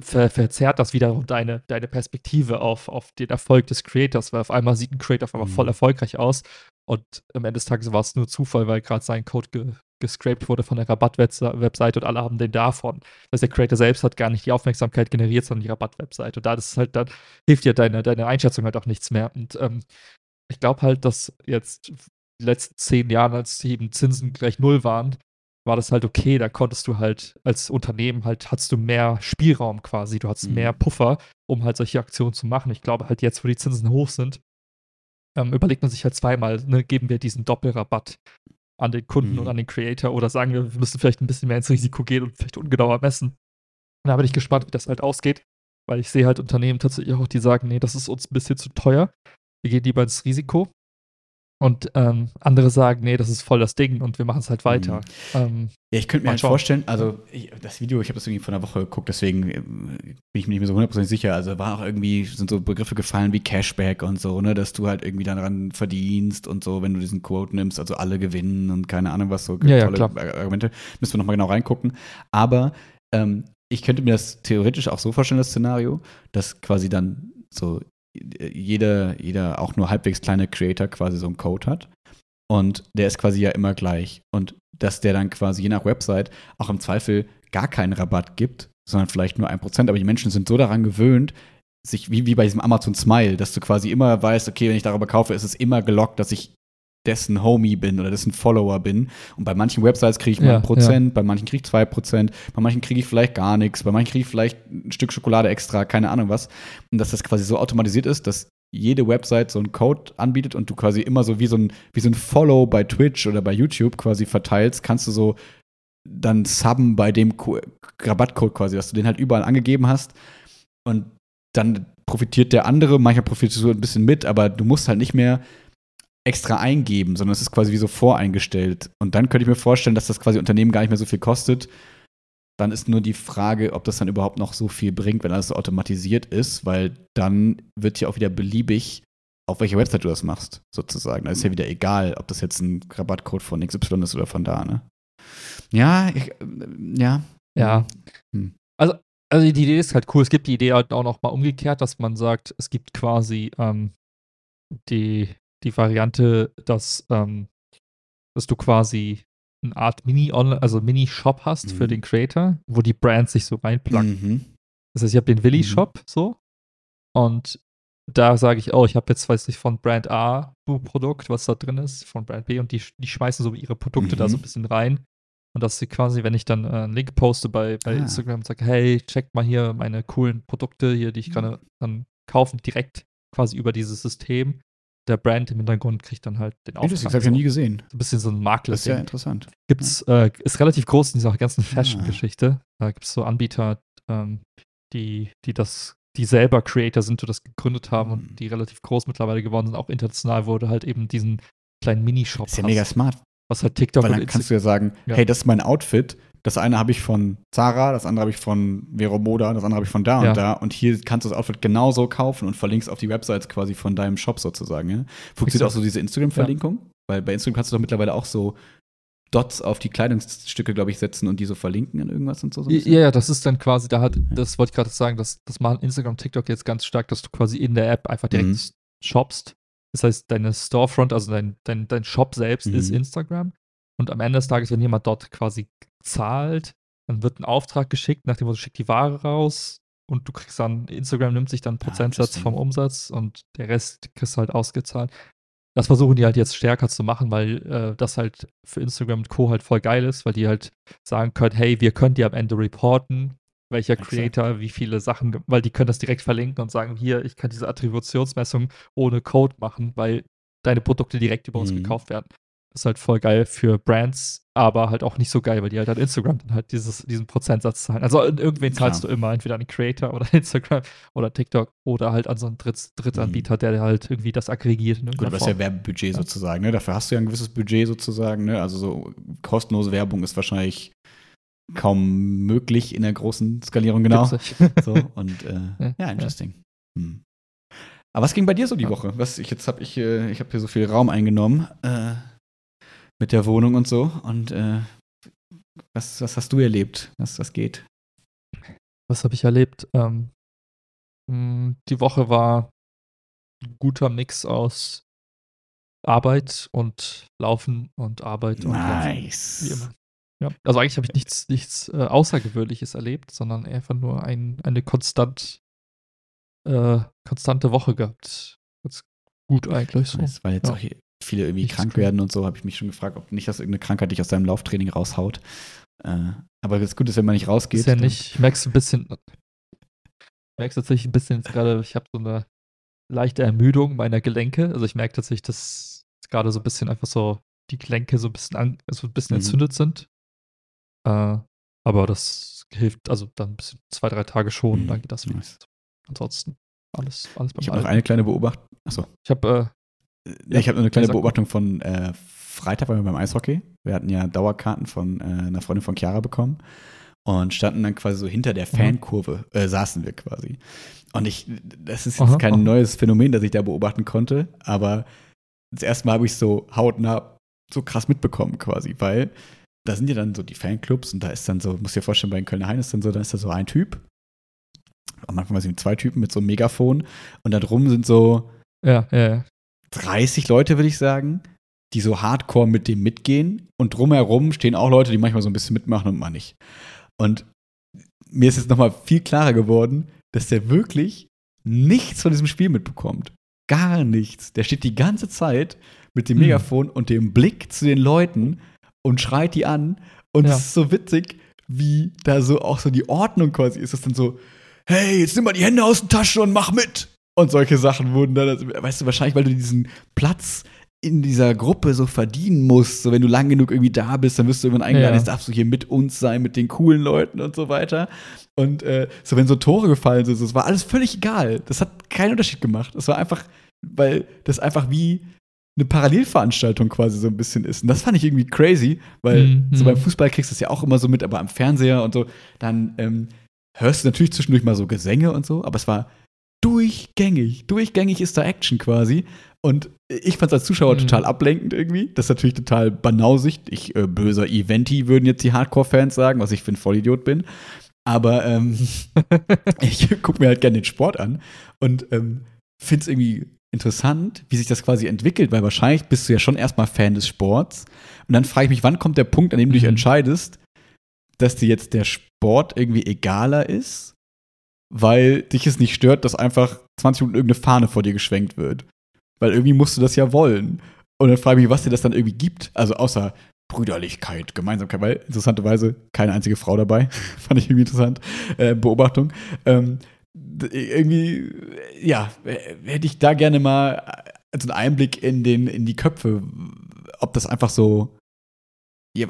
ver verzerrt das wiederum deine, deine Perspektive auf, auf den Erfolg des Creators, weil auf einmal sieht ein Creator auf einmal voll Mhm. erfolgreich aus und am Ende des Tages war es nur Zufall, weil gerade sein Code ge gescraped wurde von der Rabatt-Webseite und alle haben den davon. Das heißt, der Creator selbst hat gar nicht die Aufmerksamkeit generiert, sondern die Rabatt-Webseite. Und da das halt dann hilft dir deine, deine Einschätzung halt auch nichts mehr. Und ähm, ich glaube halt, dass jetzt die letzten zehn Jahre, als eben Zinsen gleich null waren, war das halt okay. Da konntest du halt als Unternehmen halt, hattest du mehr Spielraum quasi. Du hattest Mhm. mehr Puffer, um halt solche Aktionen zu machen. Ich glaube halt jetzt, wo die Zinsen hoch sind, ähm, überlegt man sich halt zweimal, ne, geben wir diesen Doppelrabatt an den Kunden Mhm. und an den Creator oder sagen wir, wir müssen vielleicht ein bisschen mehr ins Risiko gehen und vielleicht ungenauer messen. Und da bin ich gespannt, wie das halt ausgeht, weil ich sehe halt Unternehmen tatsächlich auch, die sagen, nee, das ist uns ein bisschen zu teuer. Wir gehen lieber ins Risiko. Und ähm, andere sagen, nee, das ist voll das Ding und wir machen es halt weiter. Ähm, Ja, ich könnte mir halt vorstellen, also ich, das Video, ich habe das irgendwie vor einer Woche geguckt, deswegen äh, bin ich mir nicht mehr so hundertprozentig sicher. Also war auch irgendwie, sind so Begriffe gefallen wie Cashback und so, ne, dass du halt irgendwie daran verdienst und so, wenn du diesen Quote nimmst, also alle gewinnen und keine Ahnung was, so Ja, ja, tolle klar. Argumente. Müssen wir nochmal genau reingucken. Aber ähm, ich könnte mir das theoretisch auch so vorstellen, das Szenario, dass quasi dann so jeder, jeder auch nur halbwegs kleine Creator quasi so einen Code hat. Und der ist quasi ja immer gleich. Und dass der dann quasi je nach Website auch im Zweifel gar keinen Rabatt gibt, sondern vielleicht nur ein Prozent. Aber die Menschen sind so daran gewöhnt, sich wie, wie bei diesem Amazon Smile, dass du quasi immer weißt, okay, wenn ich darüber kaufe, ist es immer gelockt, dass ich dessen Homie bin oder dessen Follower bin. Und bei manchen Websites kriege ich mal Ja, ein Prozent, bei manchen kriege ich zwei Prozent, bei manchen kriege ich vielleicht gar nichts, bei manchen kriege ich vielleicht ein Stück Schokolade extra, keine Ahnung was. Und dass das quasi so automatisiert ist, dass jede Website so einen Code anbietet und du quasi immer so wie so ein, wie so ein Follow bei Twitch oder bei YouTube quasi verteilst, kannst du so dann subben bei dem Co Rabattcode quasi, dass du den halt überall angegeben hast. Und dann profitiert der andere, manchmal profitierst du ein bisschen mit, aber du musst halt nicht mehr extra eingeben, sondern es ist quasi wie so voreingestellt. Und dann könnte ich mir vorstellen, dass das quasi Unternehmen gar nicht mehr so viel kostet, dann ist nur die Frage, ob das dann überhaupt noch so viel bringt, wenn alles so automatisiert ist, weil dann wird ja auch wieder beliebig, auf welcher Website du das machst, sozusagen. Da ist ja wieder egal, ob das jetzt ein Rabattcode von XY ist oder von da, ne? Ja, ich, äh, ja. Ja. Hm. Also, also die Idee ist halt cool. Es gibt die Idee halt auch noch mal umgekehrt, dass man sagt, es gibt quasi ähm, die, die Variante, dass, ähm, dass du quasi eine Art Mini also Mini-Shop hast mhm. für den Creator, wo die Brands sich so reinplacken. Mhm. Das heißt, ich habe den Willi-Shop mhm. so und da sage ich, oh, ich habe jetzt, weiß ich, von Brand A ein Produkt, was da drin ist, von Brand B und die, die schmeißen so ihre Produkte da so ein mhm. bisschen rein. Und dass sie quasi, wenn ich dann äh, einen Link poste bei, bei ah. Instagram und sage, hey, checkt mal hier meine coolen Produkte hier, die ich mhm. gerade dann kaufen, direkt quasi über dieses System, der Brand im Hintergrund kriegt dann halt den Auftrag. Das habe ich ja nie gesehen. So ein bisschen so ein Makler. Das ist ja interessant. Gibt's, ja. Äh, ist relativ groß in dieser ganzen Fashion-Geschichte. Da gibt es so Anbieter, ähm, die, die das, die selber Creator sind und das gegründet haben mhm. und die relativ groß mittlerweile geworden sind, auch international, wurde halt eben diesen kleinen Minishop. Ist ja hast, mega smart. Was halt TikTok Weil dann kannst du ja sagen, ja. hey, das ist mein Outfit, das eine habe ich von Zara, das andere habe ich von Vero Moda, das andere habe ich von da und ja. da. Und hier kannst du das Outfit genauso kaufen und verlinkst auf die Websites quasi von deinem Shop sozusagen. Ja? Funktioniert auch so diese Instagram-Verlinkung? Ja. Weil bei Instagram kannst du doch mittlerweile auch so Dots auf die Kleidungsstücke, glaube ich, setzen und die so verlinken in irgendwas und so. so ja, ja, das ist dann quasi, da hat, das wollte ich gerade sagen, das, das machen Instagram, TikTok jetzt ganz stark, dass du quasi in der App einfach direkt mhm. shoppst. Das heißt, deine Storefront, also dein, dein, dein Shop selbst mhm. ist Instagram. Und am Ende des Tages, wenn jemand dort quasi zahlt, dann wird ein Auftrag geschickt, nach dem Motto, schick die Ware raus und du kriegst dann, Instagram nimmt sich dann einen ah, Prozentsatz vom Umsatz und der Rest kriegst du halt ausgezahlt. Das versuchen die halt jetzt stärker zu machen, weil äh, das halt für Instagram und Co. halt voll geil ist, weil die halt sagen können, hey, wir können dir am Ende reporten, welcher Creator wie viele Sachen, weil die können das direkt verlinken und sagen, hier, ich kann diese Attributionsmessung ohne Code machen, weil deine Produkte direkt über uns mhm. gekauft werden ist halt voll geil für Brands, aber halt auch nicht so geil, weil die halt an Instagram dann halt dieses, diesen Prozentsatz zahlen. Also irgendwen zahlst Klar. du immer, entweder an den Creator oder Instagram oder TikTok oder halt an so einen Dritt, Drittanbieter, mhm. der halt irgendwie das aggregiert. Gut, das ist ja Werbebudget ja. sozusagen, ne? Dafür hast du ja ein gewisses Budget sozusagen, ne? Also so kostenlose Werbung ist wahrscheinlich kaum möglich in der großen Skalierung, genau. so, und äh, ja, ja, interesting. Ja. Hm. Aber was ging bei dir so die Woche? Was ich jetzt habe ich äh, ich habe hier so viel Raum eingenommen. Äh, mit der Wohnung und so. Und äh, was, was hast du erlebt, dass das geht? Was habe ich erlebt? Ähm, hm, die Woche war ein guter Mix aus Arbeit und Laufen und Arbeit und nice. Laufen. Ja. Also eigentlich habe ich nichts, nichts äh, Außergewöhnliches erlebt, sondern einfach nur ein, eine konstant, äh, konstante Woche gehabt. Ganz gut eigentlich so. Das war jetzt ja. auch hier viele irgendwie Nichts krank werden und so, habe ich mich schon gefragt, ob nicht, dass irgendeine Krankheit dich aus deinem Lauftraining raushaut. Äh, aber das Gute ist, wenn man nicht rausgeht. Ist ja nicht, ich merke es ein bisschen, ich merke tatsächlich ein bisschen gerade, ich habe so eine leichte Ermüdung meiner Gelenke. Also ich merke tatsächlich, dass gerade so ein bisschen einfach so die Gelenke so ein bisschen, an, also ein bisschen mhm. entzündet sind. Äh, aber das hilft, also dann ein bisschen zwei, drei Tage schon, mhm. dann geht das. Nice. Ansonsten alles, alles beim Ich habe noch eine kleine Beobachtung. Achso. Ich habe äh, ja, ich habe eine kleine Beobachtung von äh, Freitag waren wir beim Eishockey. Wir hatten ja Dauerkarten von äh, einer Freundin von Chiara bekommen und standen dann quasi so hinter der mhm. Fankurve, äh, saßen wir quasi. Und ich, das ist jetzt aha, kein aha. neues Phänomen, das ich da beobachten konnte, aber das erste Mal habe ich so hautnah so krass mitbekommen quasi, weil da sind ja dann so die Fanclubs und da ist dann so, muss dir vorstellen, bei den Kölner Hain ist dann so, da ist da so ein Typ, am Anfang weiß ich zwei Typen mit so einem Megafon und da drum sind so ja, ja, ja. 30 Leute, würde ich sagen, die so hardcore mit dem mitgehen. Und drumherum stehen auch Leute, die manchmal so ein bisschen mitmachen und mal nicht. Und mir ist jetzt nochmal viel klarer geworden, dass der wirklich nichts von diesem Spiel mitbekommt. Gar nichts. Der steht die ganze Zeit mit dem hm. Megafon hm. und dem Blick zu den Leuten und schreit die an. Und es ist so witzig, wie da so auch so die Ordnung quasi ist. Es dann so, hey, jetzt nimm mal die Hände aus den Taschen und mach mit. Und solche Sachen wurden dann, also, weißt du, wahrscheinlich, weil du diesen Platz in dieser Gruppe so verdienen musst. So, wenn du lang genug irgendwie da bist, dann wirst du irgendwann eingeladen, ja. jetzt darfst du hier mit uns sein, mit den coolen Leuten und so weiter. Und äh, so, wenn so Tore gefallen sind, das war alles völlig egal. Das hat keinen Unterschied gemacht. Das war einfach, weil das einfach wie eine Parallelveranstaltung quasi so ein bisschen ist. Und das fand ich irgendwie crazy, weil Mhm. so beim Fußball kriegst du es ja auch immer so mit, aber am Fernseher und so, dann ähm, hörst du natürlich zwischendurch mal so Gesänge und so, aber es war durchgängig. Durchgängig ist da Action quasi. Und ich fand es als Zuschauer Mhm. total ablenkend irgendwie. Das ist natürlich total banausig. Ich, äh, böser Eventi, würden jetzt die Hardcore-Fans sagen, was ich für ein Vollidiot bin. Aber ähm, ich gucke mir halt gerne den Sport an und ähm, finde es irgendwie interessant, wie sich das quasi entwickelt, weil wahrscheinlich bist du ja schon erstmal Fan des Sports. Und dann frage ich mich, wann kommt der Punkt, an dem du dich Mhm. entscheidest, dass dir jetzt der Sport irgendwie egaler ist, weil dich es nicht stört, dass einfach 20 Minuten irgendeine Fahne vor dir geschwenkt wird. Weil irgendwie musst du das ja wollen. Und dann frage ich mich, was dir das dann irgendwie gibt. Also außer Brüderlichkeit, Gemeinsamkeit, weil interessanterweise keine einzige Frau dabei. Fand ich irgendwie interessant. Äh, Beobachtung. Ähm, irgendwie, ja, äh, hätte ich da gerne mal äh, so einen Einblick in, den, in die Köpfe, ob das einfach so,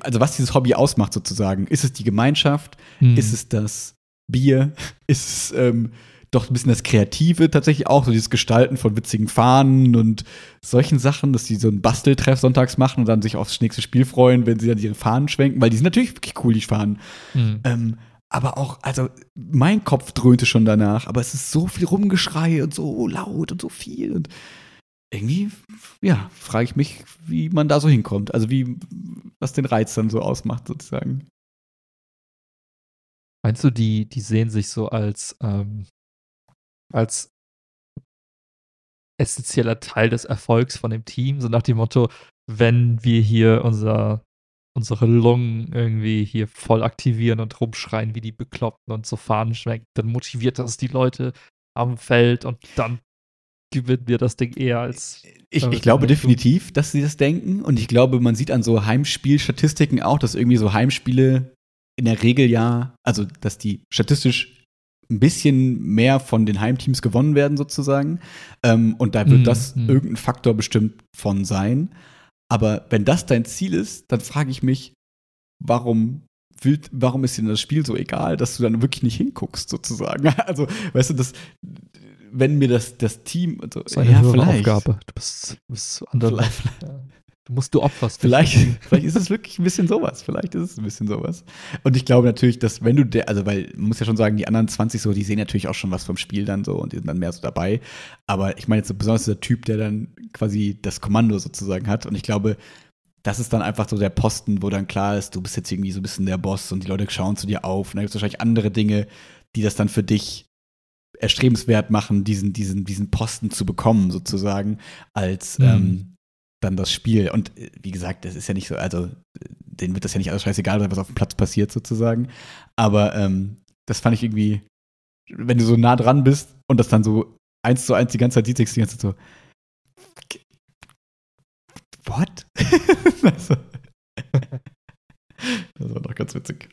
also was dieses Hobby ausmacht sozusagen. Ist es die Gemeinschaft? Mhm. Ist es das Bier? Ist ähm, doch ein bisschen das Kreative tatsächlich auch, so dieses Gestalten von witzigen Fahnen und solchen Sachen, dass die so einen Basteltreff sonntags machen und dann sich aufs nächste Spiel freuen, wenn sie dann ihre Fahnen schwenken, weil die sind natürlich wirklich cool, die Fahnen. Mhm. Ähm, aber auch, also mein Kopf dröhnte schon danach, aber es ist so viel Rumgeschrei und so laut und so viel und irgendwie, ja, frage ich mich, wie man da so hinkommt. Also wie, was den Reiz dann so ausmacht, sozusagen. Meinst du, die, die sehen sich so als, ähm, als essentieller Teil des Erfolgs von dem Team? So nach dem Motto, wenn wir hier unser, unsere Lungen irgendwie hier voll aktivieren und rumschreien wie die Bekloppten und so Fahnen schwenken, dann motiviert das die Leute am Feld und dann gewinnen wir das Ding eher als. Ich, ich glaube definitiv, dass sie das denken. Und ich glaube, man sieht an so Heimspielstatistiken auch, dass irgendwie so Heimspiele in der Regel ja, also dass die statistisch ein bisschen mehr von den Heimteams gewonnen werden, sozusagen. Ähm, und da wird Mhm, das mhm. irgendein Faktor bestimmt von sein. Aber wenn das dein Ziel ist, dann frage ich mich, warum will, warum ist dir das Spiel so egal, dass du dann wirklich nicht hinguckst, sozusagen? Also, weißt du, das, wenn mir das, das Team, also, Das ist eine höhere Aufgabe. Du bist, du bist zu anderen. Vielleicht, Ja. Du musst, du opferst. Vielleicht, vielleicht ist es wirklich ein bisschen sowas. Vielleicht ist es ein bisschen sowas. Und ich glaube natürlich, dass wenn du der, also weil, man muss ja schon sagen, die anderen 20 so, die sehen natürlich auch schon was vom Spiel dann so und die sind dann mehr so dabei. Aber ich meine jetzt so besonders der Typ, der dann quasi das Kommando sozusagen hat. Und ich glaube, das ist dann einfach so der Posten, wo dann klar ist, du bist jetzt irgendwie so ein bisschen der Boss und die Leute schauen zu dir auf. Und dann gibt es wahrscheinlich andere Dinge, die das dann für dich erstrebenswert machen, diesen, diesen, diesen Posten zu bekommen, sozusagen, als Mhm. ähm, dann das Spiel. Und äh, wie gesagt, das ist ja nicht so, also äh, denen wird das ja nicht alles scheißegal sein, was auf dem Platz passiert, sozusagen. Aber ähm, das fand ich irgendwie, wenn du so nah dran bist und das dann so eins zu eins die ganze Zeit siehst, die ganze Zeit so, what? das war doch ganz witzig.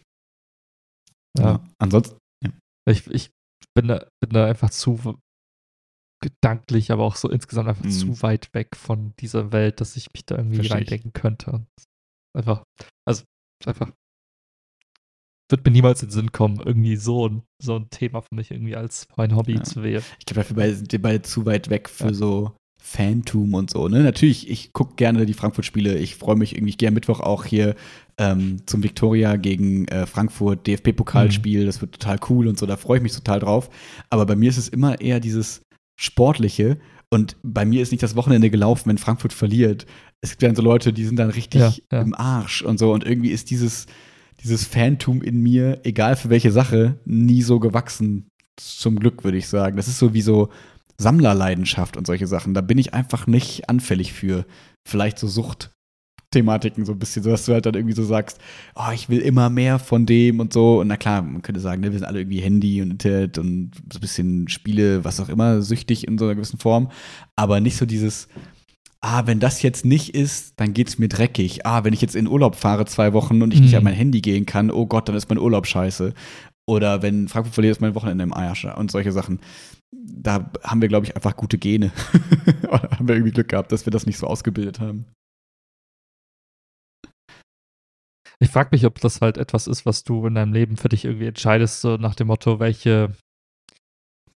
Ja. Ansonsten, Ich, ich bin, da, bin da einfach zu gedanklich, aber auch so insgesamt einfach Mhm. zu weit weg von dieser Welt, dass ich mich da irgendwie Versteh ich. reindenken könnte. Und einfach, also einfach wird mir niemals in den Sinn kommen, irgendwie so ein, so ein Thema für mich irgendwie als mein Hobby Ja. zu wählen. Ich glaube, dafür sind wir beide zu weit weg für Ja. so Fantum und so. Ne? Natürlich, ich gucke gerne die Frankfurt-Spiele. Ich freue mich irgendwie, ich gehe am Mittwoch auch hier ähm, zum Viktoria gegen äh, Frankfurt DFB-Pokalspiel. Das wird total cool und so. Da freue ich mich total drauf. Aber bei mir ist es immer eher dieses Sportliche. Und bei mir ist nicht das Wochenende gelaufen, wenn Frankfurt verliert. Es gibt dann so Leute, die sind dann richtig Ja, ja. im Arsch und so. Und irgendwie ist dieses, dieses Fantum in mir, egal für welche Sache, nie so gewachsen. Zum Glück, würde ich sagen. Das ist so wie so Sammlerleidenschaft und solche Sachen. Da bin ich einfach nicht anfällig für. Vielleicht so Suchtthematiken so ein bisschen, so dass du halt dann irgendwie so sagst, oh, ich will immer mehr von dem und so. Und na klar, man könnte sagen, ne, wir sind alle irgendwie Handy und Internet und so ein bisschen Spiele, was auch immer, süchtig in so einer gewissen Form. Aber nicht so dieses, ah, wenn das jetzt nicht ist, dann geht's mir dreckig. Ah, wenn ich jetzt in Urlaub fahre zwei Wochen und ich nicht Mhm. an mein Handy gehen kann, oh Gott, dann ist mein Urlaub scheiße. Oder wenn Frankfurt verliert, ist mein Wochenende im Arsch und solche Sachen. Da haben wir, glaube ich, einfach gute Gene. Oder haben wir irgendwie Glück gehabt, dass wir das nicht so ausgebildet haben. Ich frage mich, ob das halt etwas ist, was du in deinem Leben für dich irgendwie entscheidest, so nach dem Motto, welche,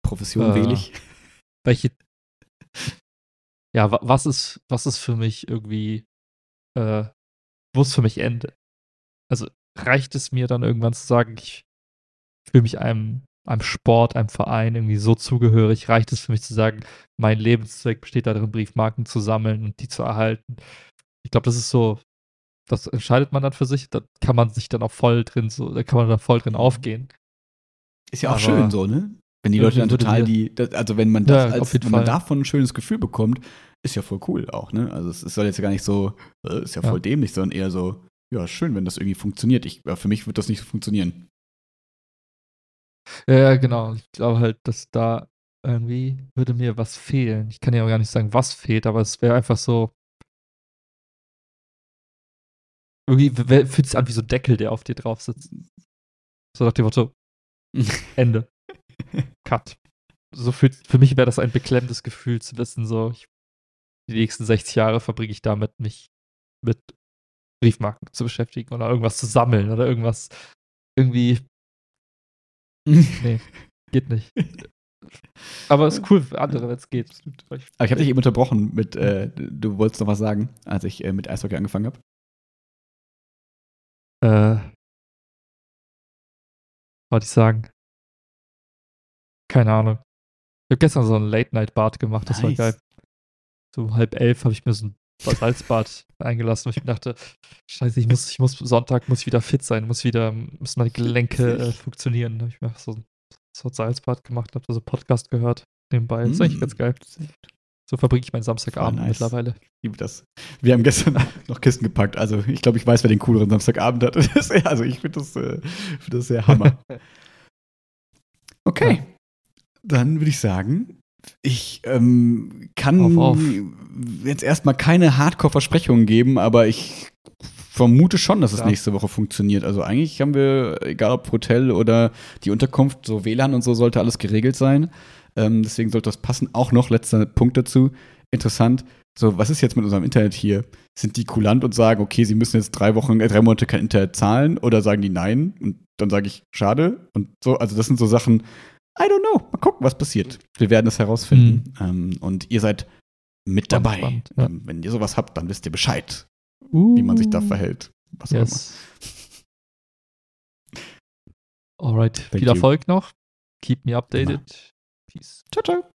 Profession Äh, wähle ich. welche ja, wa- was ist, was ist für mich irgendwie, äh, wo ist für mich Ende? Also reicht es mir dann irgendwann zu sagen, ich fühle mich einem, einem Sport, einem Verein irgendwie so zugehörig? Reicht es für mich zu sagen, mein Lebenszweck besteht darin, Briefmarken zu sammeln und die zu erhalten? Ich glaube, das ist so, das entscheidet man dann für sich. Da kann man sich dann auch voll drin, so, da kann man dann voll drin aufgehen. Ist ja auch Aber schön so, ne? Wenn die Leute dann total die, das, also wenn man Ja, das auf als, wenn man davon ein schönes Gefühl bekommt, ist ja voll cool auch, ne? Also es, es soll jetzt ja gar nicht so, äh, ist ja Ja. voll dämlich, sondern eher so, ja, schön, wenn das irgendwie funktioniert. Ich, ja, für mich wird das nicht so funktionieren. Ja, ja, genau. Ich glaube halt, dass da irgendwie würde mir was fehlen. Ich kann ja auch gar nicht sagen, was fehlt, aber es wäre einfach so. Irgendwie fühlt sich an wie so ein Deckel, der auf dir drauf sitzt. So nach dem Motto, Ende. Cut. So fühlt, für mich wäre das ein beklemmendes Gefühl zu wissen, so, ich, die nächsten 60 Jahre verbringe ich damit, mich mit Briefmarken zu beschäftigen oder irgendwas zu sammeln oder irgendwas irgendwie Nee, geht nicht. Aber es ist cool für andere, wenn es geht. Aber ich habe dich eben unterbrochen mit, äh, du wolltest noch was sagen, als ich äh, mit Eishockey angefangen habe. Äh, wollte ich sagen. Keine Ahnung. Ich habe gestern so ein Late-Night-Bad gemacht, das war Nice. geil. So um halb elf habe ich mir so ein Salzbad eingelassen, und ich mir dachte, scheiße, ich muss, ich muss Sonntag muss ich wieder fit sein, muss wieder, müssen meine Gelenke äh, funktionieren. Da habe ich mir so, ein- so ein Salzbad gemacht, habe da so einen Podcast gehört nebenbei. Das ist eigentlich Mm. ganz geil. So verbringe ich meinen Samstagabend nice. mittlerweile. Ich liebe das. Wir haben gestern noch Kisten gepackt. Also ich glaube, ich weiß, wer den cooleren Samstagabend hat. Also ich finde das, äh, find das sehr Hammer. Okay. Dann würde ich sagen, ich ähm, kann Auf, auf. jetzt erstmal keine Hardcore-Versprechungen geben, aber ich vermute schon, dass es Ja. nächste Woche funktioniert. Also eigentlich haben wir, egal ob Hotel oder die Unterkunft, so WLAN und so sollte alles geregelt sein. Ähm, deswegen sollte das passen. Auch noch letzter Punkt dazu. Interessant. So, was ist jetzt mit unserem Internet hier? Sind die kulant und sagen, okay, sie müssen jetzt drei Wochen, äh, drei Monate kein Internet zahlen? Oder sagen die nein? Und dann sage ich, schade. Und so, also das sind so Sachen, I don't know. Mal gucken, was passiert. Wir werden es herausfinden. Ähm, und ihr seid mit dabei. spannend, ja. ähm, wenn ihr sowas habt, dann wisst ihr Bescheid, wie man sich da Uh, verhält. Was auch Yes. Alright, Thank viel you. Erfolg noch. Keep me updated. Peace. Ciao, ciao.